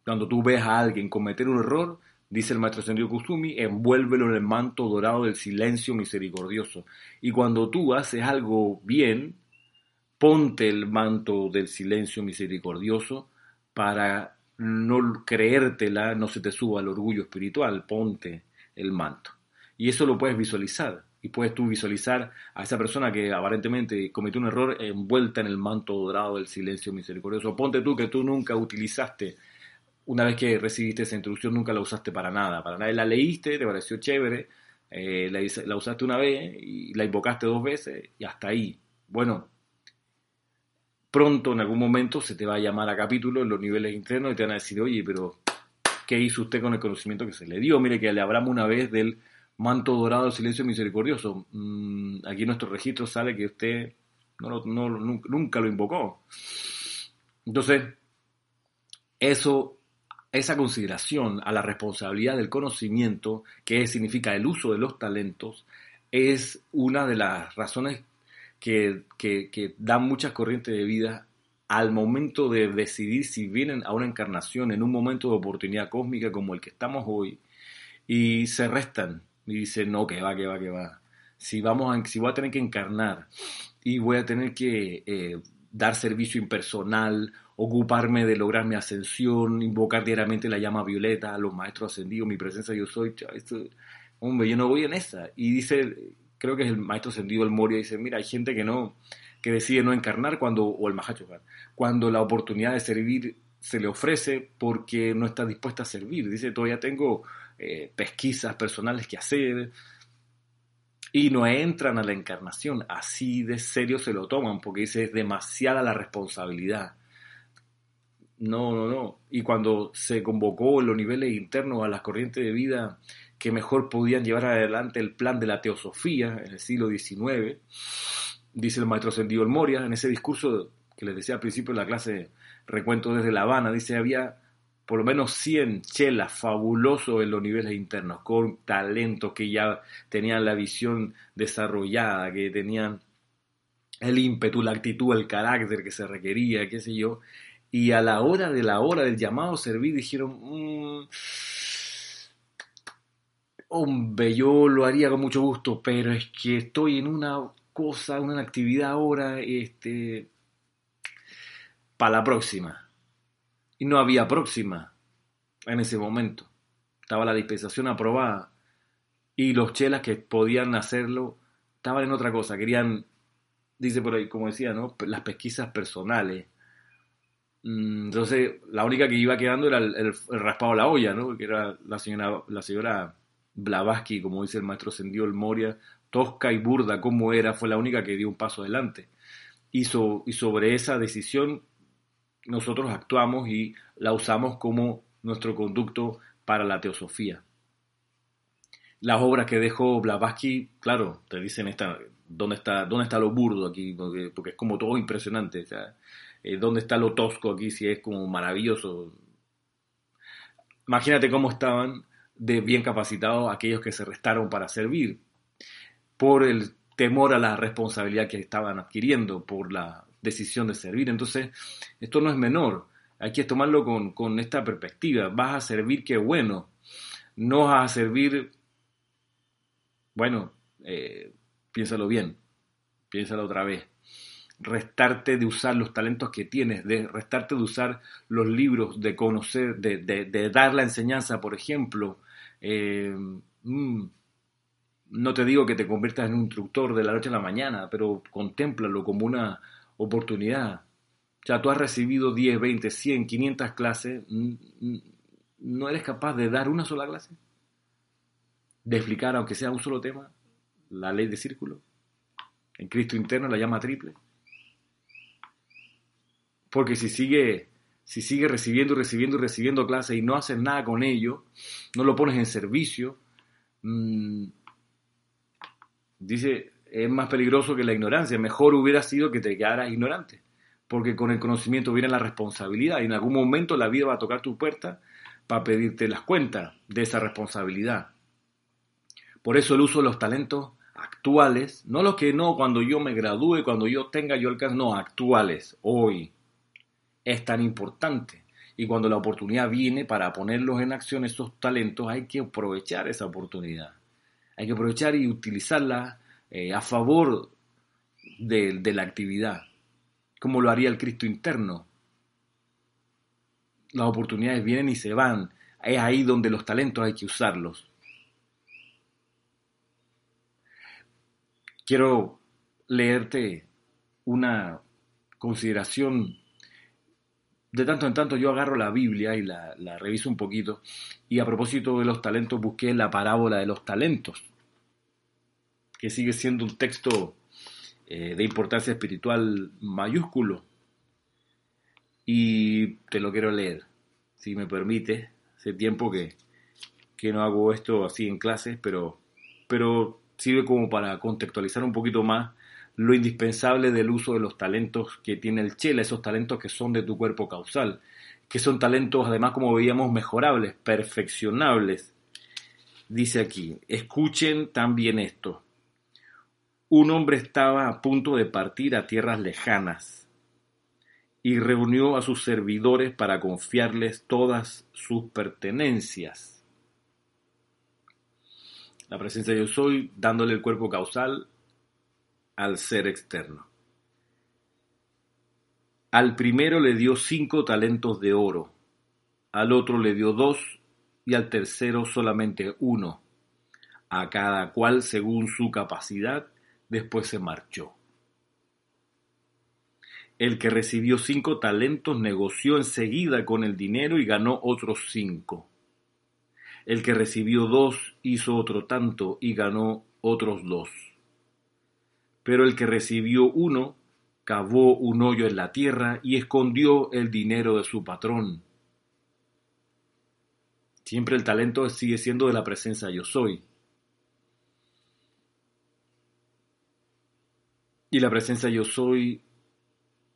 Cuando tú ves a alguien cometer un error, dice el maestro Sendio Kusumi, envuélvelo en el manto dorado del silencio misericordioso. Y cuando tú haces algo bien, ponte el manto del silencio misericordioso para no creértela, no se te suba el orgullo espiritual, ponte el manto. Y eso lo puedes visualizar. Y puedes tú visualizar a esa persona que aparentemente cometió un error envuelta en el manto dorado del silencio misericordioso. Ponte tú que tú nunca utilizaste una vez que recibiste esa instrucción nunca la usaste para nada, para nada la leíste, te pareció chévere, eh, la, usaste una vez y la invocaste dos veces y hasta ahí. Bueno, pronto en algún momento se te va a llamar a capítulo en los niveles internos y te van a decir, oye, pero ¿qué hizo usted con el conocimiento que se le dio? Mire que le hablamos una vez del manto dorado del silencio misericordioso. Mm, aquí en nuestro registro sale que usted no, nunca lo invocó. Entonces, eso esa consideración a la responsabilidad del conocimiento, que significa el uso de los talentos, es una de las razones que, que, dan muchas corrientes de vida al momento de decidir si vienen a una encarnación en un momento de oportunidad cósmica como el que estamos hoy y se restan y dicen, no, que va, que va, que va. Si, vamos a, si voy a tener que encarnar y voy a tener que eh, dar servicio impersonal ocuparme de lograr mi ascensión, invocar diariamente la llama violeta, los maestros ascendidos, mi presencia yo soy, esto, hombre, yo no voy en esa. Y dice, creo que es el maestro ascendido, el Moria, dice, mira, hay gente que no, que decide no encarnar cuando, o el Mahacho, cuando la oportunidad de servir se le ofrece porque no está dispuesta a servir. Dice, todavía tengo eh, pesquisas personales que hacer, y no entran a la encarnación. Así de serio se lo toman porque dice es demasiada la responsabilidad. No, no, no. Y cuando se convocó en los niveles internos a las corrientes de vida que mejor podían llevar adelante el plan de la teosofía en el siglo XIX, dice el maestro Ascendido El Moria, en ese discurso que les decía al principio de la clase Recuento desde La Habana, dice, había por lo menos 100 chelas fabulosos en los niveles internos, con talentos que ya tenían la visión desarrollada, que tenían el ímpetu, la actitud, el carácter que se requería, qué sé yo, y a la hora de la hora del llamado servir dijeron, mm, hombre, yo lo haría con mucho gusto, pero es que estoy en una cosa, una actividad ahora, este, para la próxima. Y no había próxima en ese momento. Estaba la dispensación aprobada. Y los chelas que podían hacerlo estaban en otra cosa. Querían, dice por ahí, como decía, ¿no? Las pesquisas personales Mm, entonces, la única que iba quedando era el, raspado a la olla, ¿no? Que era la señora, la señora Blavatsky, como dice el maestro Sendió el Moria, tosca y burda como era, fue la única que dio un paso adelante. Y, sobre esa decisión nosotros actuamos y la usamos como nuestro conducto para la teosofía. Las obras que dejó Blavatsky, claro, te dicen esta, ¿dónde está, dónde está lo burdo aquí? Porque, es como todo impresionante. Eh, ¿Dónde está lo tosco aquí si es como maravilloso? Imagínate cómo estaban de bien capacitados aquellos que se restaron para servir, por el temor a la responsabilidad que estaban adquiriendo, por la decisión de servir. Entonces, esto no es menor, hay que tomarlo con, esta perspectiva. Vas a servir, qué bueno. No vas a servir, bueno, eh, piénsalo bien, piénsalo otra vez restarte de usar los talentos que tienes, de restarte de usar los libros, de conocer, de, dar la enseñanza, por ejemplo. Eh, mm, no te digo que te conviertas en un instructor de la noche a la mañana, pero contémplalo como una oportunidad. O sea, tú has recibido 10, 20, 100, 500 clases, mm, mm, ¿No eres capaz de dar una sola clase? ¿De explicar, aunque sea un solo tema, la ley de círculo? En Cristo interno la llama triple. Porque si sigue, si sigue recibiendo, recibiendo, recibiendo clases y no haces nada con ello, no lo pones en servicio, mmm, dice, es más peligroso que la ignorancia. Mejor hubiera sido que te quedaras ignorante, porque con el conocimiento viene la responsabilidad y en algún momento la vida va a tocar tu puerta para pedirte las cuentas de esa responsabilidad. Por eso el uso de los talentos actuales, no los que no cuando yo me gradúe, cuando yo tenga yo alcance, no, actuales, hoy, es tan importante. Y cuando la oportunidad viene para ponerlos en acción, esos talentos, hay que aprovechar esa oportunidad. Hay que aprovechar y utilizarla eh, a favor de, de la actividad, como lo haría el Cristo interno. Las oportunidades vienen y se van. Es ahí donde los talentos hay que usarlos. Quiero leerte una consideración. De tanto en tanto yo agarro la Biblia y la, reviso un poquito. Y a propósito de los talentos busqué la parábola de los talentos, que sigue siendo un texto eh, de importancia espiritual mayúsculo. Y te lo quiero leer, si me permite. Hace tiempo que, que no hago esto así en clases, pero, pero sirve como para contextualizar un poquito más lo indispensable del uso de los talentos que tiene el chela, esos talentos que son de tu cuerpo causal, que son talentos además como veíamos mejorables, perfeccionables. Dice aquí, escuchen también esto. Un hombre estaba a punto de partir a tierras lejanas y reunió a sus servidores para confiarles todas sus pertenencias la presencia de yo soy, dándole el cuerpo causal al ser externo. Al primero le dio cinco talentos de oro, al otro le dio dos y al tercero solamente uno, a cada cual según su capacidad, después se marchó. El que recibió cinco talentos negoció enseguida con el dinero y ganó otros cinco. El que recibió dos hizo otro tanto y ganó otros dos. Pero el que recibió uno cavó un hoyo en la tierra y escondió el dinero de su patrón. Siempre el talento sigue siendo de la presencia yo soy. Y la presencia yo soy,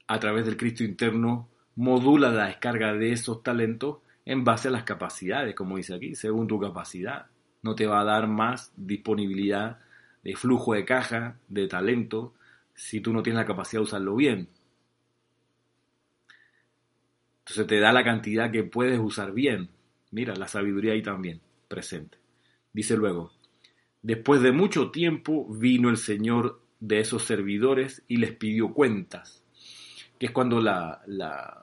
a través del Cristo interno, modula la descarga de esos talentos en base a las capacidades, como dice aquí, según tu capacidad. No te va a dar más disponibilidad de flujo de caja, de talento, si tú no tienes la capacidad de usarlo bien. Entonces te da la cantidad que puedes usar bien. Mira, la sabiduría ahí también, presente. Dice luego, después de mucho tiempo vino el Señor de esos servidores y les pidió cuentas, que es cuando la, la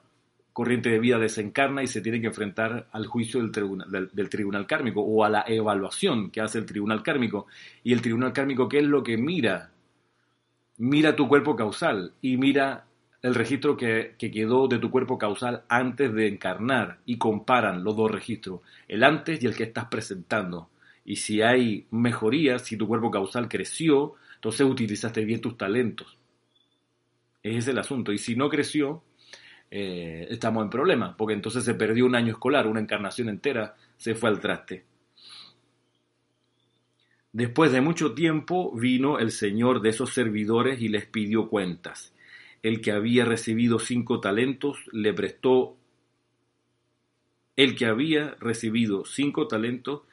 corriente de vida desencarna y se tiene que enfrentar al juicio del tribunal, del, kármico o a la evaluación que hace el tribunal kármico. Y el tribunal kármico, ¿qué es lo que mira? Mira tu cuerpo causal y mira el registro que, que, quedó de tu cuerpo causal antes de encarnar y comparan los dos registros, el antes y el que estás presentando. Y si hay mejorías, si tu cuerpo causal creció, entonces utilizaste bien tus talentos. Ese es el asunto. Y si no creció, eh, estamos en problemas, porque entonces se perdió un año escolar, una encarnación entera se fue al traste. Después de mucho tiempo vino el Señor de esos servidores y les pidió cuentas. El que había recibido cinco talentos le prestó el que había recibido cinco talentos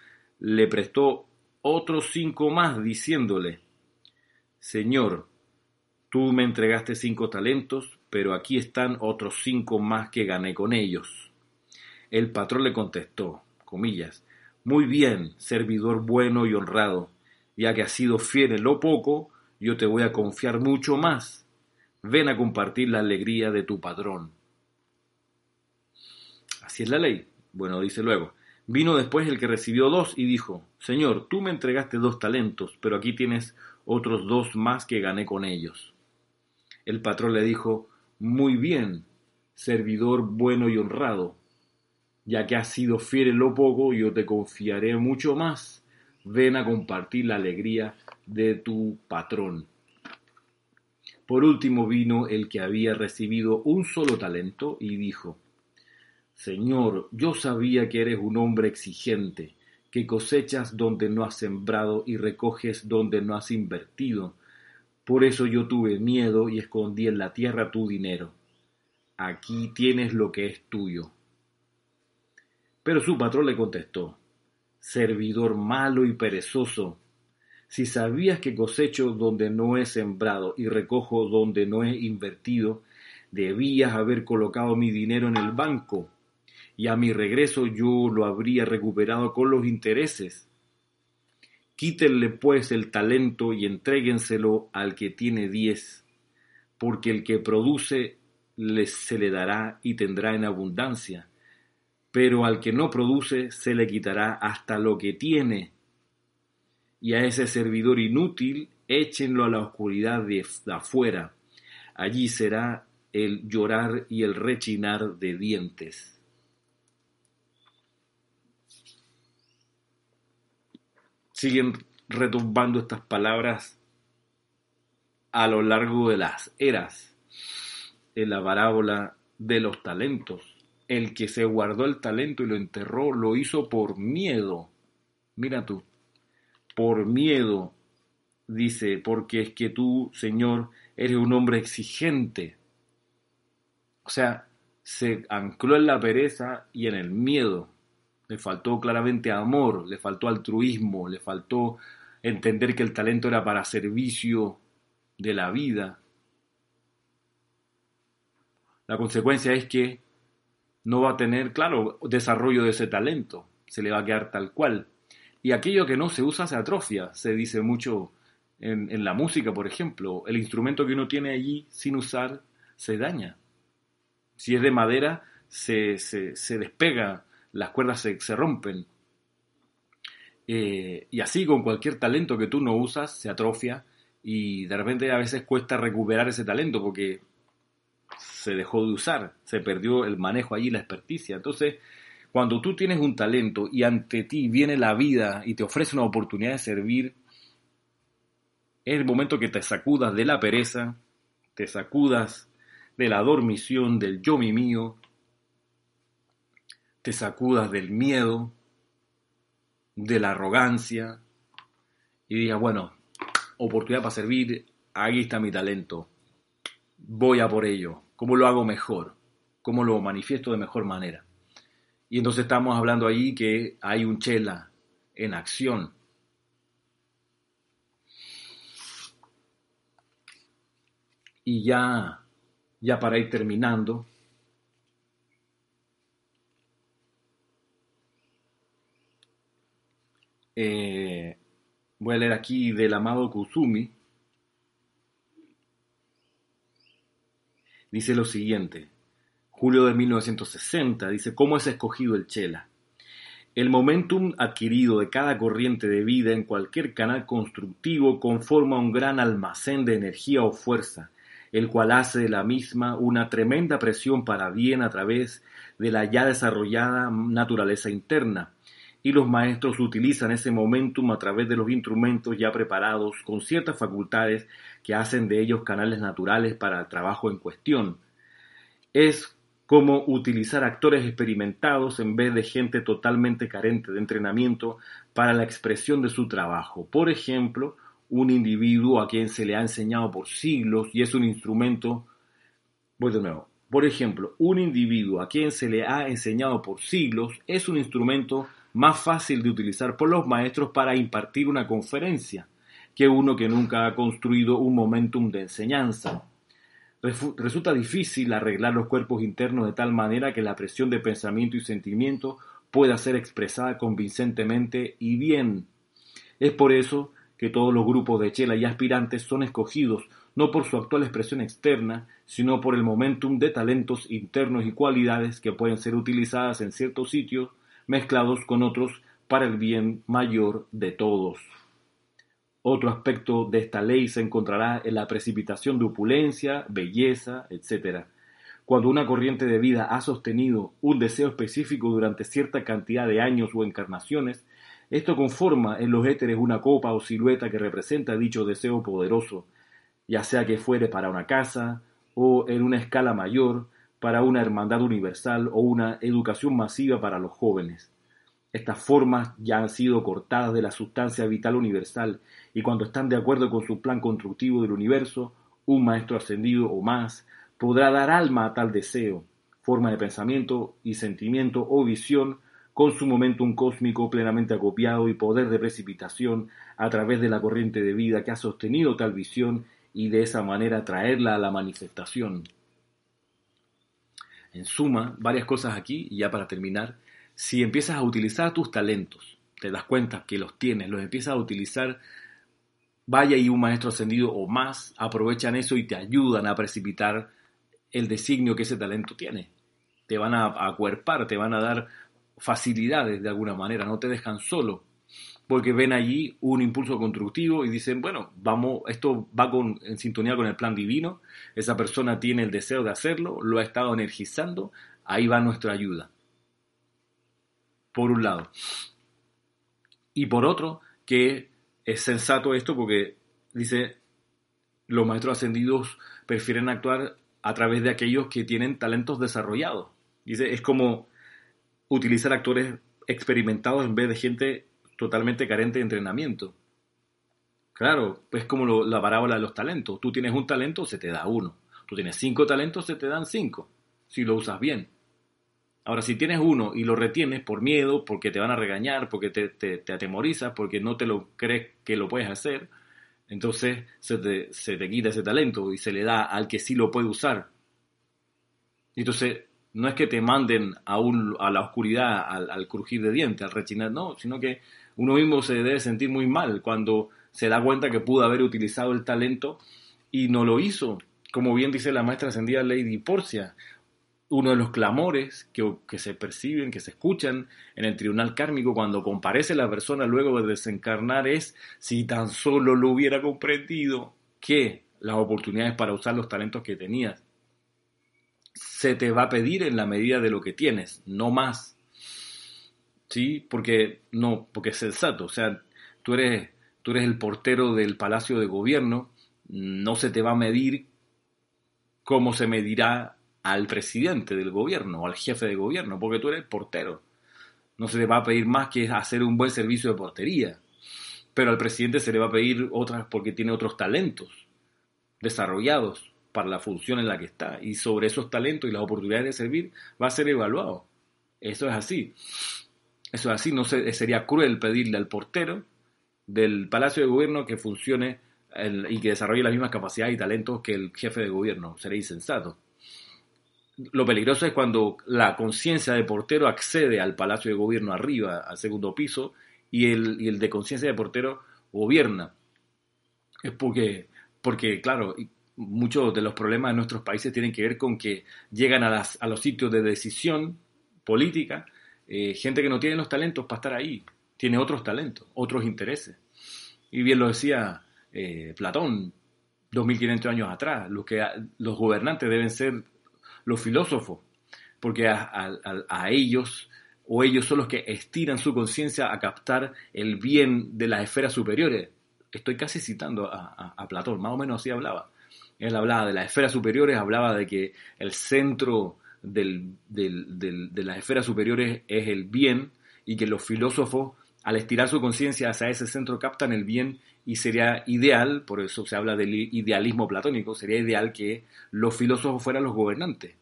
le prestó otros cinco más, diciéndole, Señor, tú me entregaste cinco talentos, pero aquí están otros cinco más que gané con ellos. El patrón le contestó, comillas, Muy bien, servidor bueno y honrado, ya que has sido fiel en lo poco, yo te voy a confiar mucho más. Ven a compartir la alegría de tu patrón. Así es la ley. Bueno, dice luego. Vino después el que recibió dos y dijo, Señor, tú me entregaste dos talentos, pero aquí tienes otros dos más que gané con ellos. El patrón le dijo, muy bien, servidor bueno y honrado. Ya que has sido fiel en lo poco, yo te confiaré mucho más. Ven a compartir la alegría de tu patrón. Por último vino el que había recibido un solo talento y dijo, Señor, yo sabía que eres un hombre exigente, que cosechas donde no has sembrado y recoges donde no has invertido. Por eso yo tuve miedo y escondí en la tierra tu dinero. Aquí tienes lo que es tuyo. Pero su patrón le contestó, Servidor malo y perezoso, si sabías que cosecho donde no he sembrado y recojo donde no he invertido, debías haber colocado mi dinero en el banco, y a mi regreso yo lo habría recuperado con los intereses. Quítenle pues el talento y entréguenselo al que tiene diez, porque el que produce se le dará y tendrá en abundancia, pero al que no produce se le quitará hasta lo que tiene y a ese servidor inútil échenlo a la oscuridad de afuera. Allí será el llorar y el rechinar de dientes. Siguen retumbando estas palabras a lo largo de las eras en la parábola de los talentos. El que se guardó el talento y lo enterró lo hizo por miedo. Mira tú, por miedo, dice, porque es que tú, Señor, eres un hombre exigente. O sea, se ancló en la pereza y en el miedo. Le faltó claramente amor, le faltó altruismo, le faltó entender que el talento era para servicio de la vida. La consecuencia es que no va a tener, claro, desarrollo de ese talento, se le va a quedar tal cual. Y aquello que no se usa se atrofia, se dice mucho en, la música, por ejemplo. El instrumento que uno tiene allí sin usar se daña. Si es de madera, se, se, despega, las cuerdas se, se rompen. Eh, y así con cualquier talento que tú no usas, se atrofia y de repente a veces cuesta recuperar ese talento porque se dejó de usar, se perdió el manejo allí, la experticia. Entonces, cuando tú tienes un talento y ante ti viene la vida y te ofrece una oportunidad de servir, es el momento que te sacudas de la pereza, te sacudas de la dormición, del yo mi mío, te sacudas del miedo, de la arrogancia y digas, bueno, oportunidad para servir, ahí está mi talento, voy a por ello, ¿cómo lo hago mejor? ¿Cómo lo manifiesto de mejor manera? Y entonces estamos hablando ahí que hay un chela en acción. Y ya, ya para ir terminando, eh, voy a leer aquí del amado Kusumi. Dice lo siguiente julio de 1960, dice, ¿cómo es escogido el Chela? El momentum adquirido de cada corriente de vida en cualquier canal constructivo conforma un gran almacén de energía o fuerza, el cual hace de la misma una tremenda presión para bien a través de la ya desarrollada naturaleza interna, y los maestros utilizan ese momentum a través de los instrumentos ya preparados con ciertas facultades que hacen de ellos canales naturales para el trabajo en cuestión. Es como utilizar actores experimentados en vez de gente totalmente carente de entrenamiento para la expresión de su trabajo. Por ejemplo, un individuo a quien se le ha enseñado por siglos y es un instrumento, voy de nuevo, por ejemplo, un individuo a quien se le ha enseñado por siglos es un instrumento más fácil de utilizar por los maestros para impartir una conferencia que uno que nunca ha construido un momentum de enseñanza. Resulta difícil arreglar los cuerpos internos de tal manera que la presión de pensamiento y sentimiento pueda ser expresada convincentemente y bien. Es por eso que todos los grupos de chela y aspirantes son escogidos no por su actual expresión externa, sino por el momentum de talentos internos y cualidades que pueden ser utilizadas en ciertos sitios mezclados con otros para el bien mayor de todos. Otro aspecto de esta ley se encontrará en la precipitación de opulencia, belleza, etc. cuando una corriente de vida ha sostenido un deseo específico durante cierta cantidad de años o encarnaciones, esto conforma en los éteres una copa o silueta que representa dicho deseo poderoso, ya sea que fuere para una casa o en una escala mayor, para una hermandad universal o una educación masiva para los jóvenes. Estas formas ya han sido cortadas de la sustancia vital universal y cuando están de acuerdo con su plan constructivo del universo, un maestro ascendido o más podrá dar alma a tal deseo, forma de pensamiento y sentimiento o visión con su momentum cósmico plenamente acopiado y poder de precipitación a través de la corriente de vida que ha sostenido tal visión y de esa manera traerla a la manifestación. En suma, varias cosas aquí, y ya para terminar, si empiezas a utilizar tus talentos, te das cuenta que los tienes, los empiezas a utilizar, vaya y un maestro ascendido o más aprovechan eso y te ayudan a precipitar el designio que ese talento tiene. Te van a acuerpar, te van a dar facilidades de alguna manera, no te dejan solo, porque ven allí un impulso constructivo y dicen, bueno, vamos, esto va con, en sintonía con el plan divino, esa persona tiene el deseo de hacerlo, lo ha estado energizando, ahí va nuestra ayuda por un lado. Y por otro, que es sensato esto porque dice, los maestros ascendidos prefieren actuar a través de aquellos que tienen talentos desarrollados. Dice, es como utilizar actores experimentados en vez de gente totalmente carente de entrenamiento. Claro, es como la parábola de los talentos. Tú tienes un talento, se te da uno. Tú tienes cinco talentos, se te dan cinco, si lo usas bien. Ahora, si tienes uno y lo retienes por miedo, porque te van a regañar, porque te, te, atemorizas, porque no te lo crees que lo puedes hacer, entonces se te, se te quita ese talento y se le da al que sí lo puede usar. Entonces, no es que te manden a, un, a la oscuridad, al, al, crujir de dientes, al rechinar, no, sino que uno mismo se debe sentir muy mal cuando se da cuenta que pudo haber utilizado el talento y no lo hizo. Como bien dice la maestra ascendida Lady Porcia, uno de los clamores que, se perciben, que se escuchan en el tribunal kármico cuando comparece la persona luego de desencarnar es si tan solo lo hubiera comprendido que las oportunidades para usar los talentos que tenías se te va a pedir en la medida de lo que tienes, no más. ¿Sí? Porque no, porque es sensato, o sea, tú eres tú eres el portero del palacio de gobierno, no se te va a medir cómo se medirá al presidente del gobierno o al jefe de gobierno, porque tú eres portero. No se le va a pedir más que hacer un buen servicio de portería. Pero al presidente se le va a pedir otras porque tiene otros talentos desarrollados para la función en la que está. Y sobre esos talentos y las oportunidades de servir va a ser evaluado. Eso es así. Eso es así. No sería cruel pedirle al portero del Palacio de Gobierno que funcione y que desarrolle las mismas capacidades y talentos que el jefe de gobierno. Sería insensato lo peligroso es cuando la conciencia de portero accede al palacio de gobierno arriba, al segundo piso, y el, y el de conciencia de portero gobierna. Es porque, porque, claro, muchos de los problemas de nuestros países tienen que ver con que llegan a, las, a los sitios de decisión política eh, gente que no tiene los talentos para estar ahí, tiene otros talentos, otros intereses. Y bien lo decía eh, Platón, 2500 años atrás, los, que, los gobernantes deben ser los filósofos, porque a, ellos o ellos son los que estiran su conciencia a captar el bien de las esferas superiores. Estoy casi citando a, Platón, más o menos así hablaba. Él hablaba de las esferas superiores, hablaba de que el centro de las esferas superiores es el bien y que los filósofos, al estirar su conciencia hacia ese centro, captan el bien y sería ideal, por eso se habla del idealismo platónico, sería ideal que los filósofos fueran los gobernantes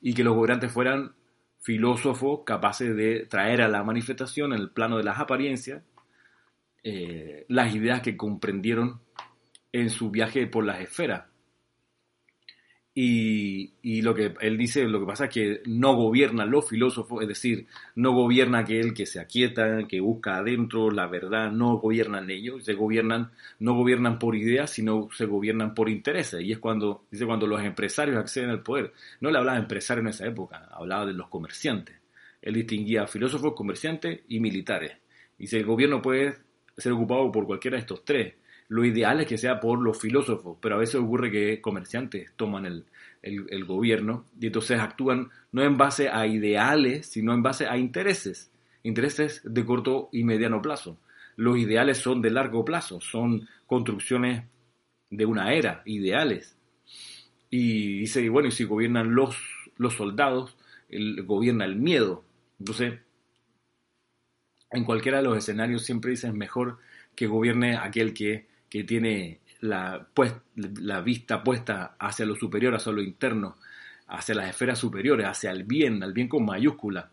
y que los gobernantes fueran filósofos capaces de traer a la manifestación en el plano de las apariencias eh, las ideas que comprendieron en su viaje por las esferas. Y, lo que él dice, lo que pasa es que no gobiernan los filósofos, es decir, no gobierna aquel que se aquieta, que busca adentro la verdad, no gobiernan ellos, se gobiernan, no gobiernan por ideas, sino se gobiernan por intereses. Y es cuando, dice, cuando los empresarios acceden al poder. No le hablaba de empresarios en esa época, hablaba de los comerciantes. Él distinguía filósofos, comerciantes y militares. Y si el gobierno puede ser ocupado por cualquiera de estos tres, lo ideal es que sea por los filósofos, pero a veces ocurre que comerciantes toman el, el, gobierno y entonces actúan no en base a ideales, sino en base a intereses, intereses de corto y mediano plazo. Los ideales son de largo plazo, son construcciones de una era, ideales. Y dice, bueno, y si gobiernan los, los soldados, el, gobierna el miedo. Entonces, en cualquiera de los escenarios siempre dicen mejor que gobierne aquel que, que tiene la, vista puesta hacia lo superior, hacia lo interno, hacia las esferas superiores, hacia el bien, al bien con mayúscula.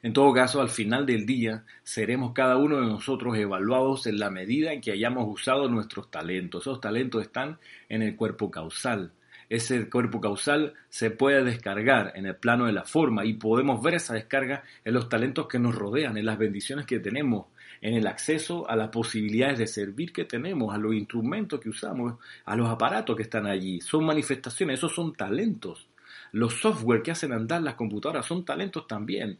En todo caso, al final del día, seremos cada uno de nosotros evaluados en la medida en que hayamos usado nuestros talentos. Esos talentos están en el cuerpo causal. Ese cuerpo causal se puede descargar en el plano de la forma y podemos ver esa descarga en los talentos que nos rodean, en las bendiciones que tenemos, en el acceso a las posibilidades de servir que tenemos, a los instrumentos que usamos, a los aparatos que están allí. Son manifestaciones, esos son talentos. Los software que hacen andar las computadoras son talentos también.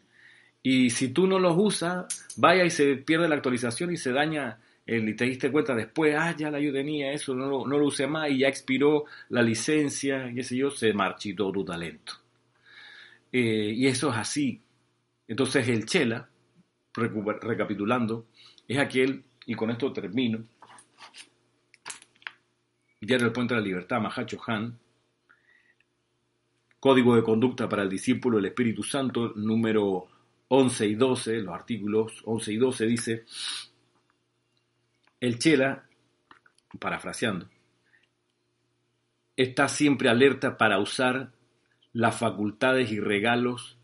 Y si tú no los usas, vaya y se pierde la actualización y se daña el, y te diste cuenta después, ah, ya la yo tenía eso, no lo, usé más y ya expiró la licencia, qué sé yo, se marchitó tu talento. Eh, y eso es así. Entonces el Chela, recapitulando, es aquel, y con esto termino, Diario del Puente de la Libertad, Mahacho Han, Código de Conducta para el Discípulo del Espíritu Santo, número 11 y 12, los artículos 11 y 12 dice, el Chela, parafraseando, está siempre alerta para usar las facultades y regalos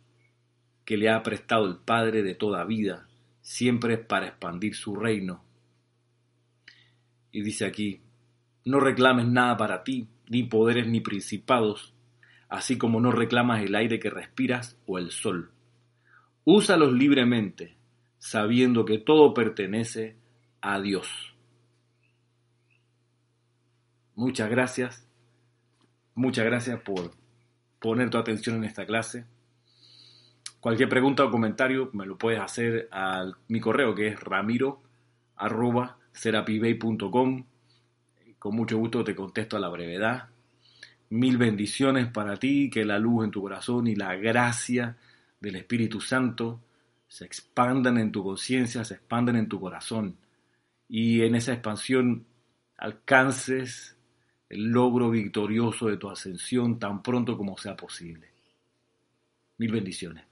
que le ha prestado el Padre de toda vida, siempre para expandir su reino. Y dice aquí, no reclames nada para ti, ni poderes ni principados, así como no reclamas el aire que respiras o el sol Úsalos libremente, sabiendo que todo pertenece a Dios. Muchas gracias. Muchas gracias por poner tu atención en esta clase. Cualquier pregunta o comentario me lo puedes hacer a mi correo que es ramiro Con mucho gusto te contesto a la brevedad. Mil bendiciones para ti, que la luz en tu corazón y la gracia del Espíritu Santo se expandan en tu conciencia, se expandan en tu corazón y en esa expansión alcances el logro victorioso de tu ascensión tan pronto como sea posible. Mil bendiciones.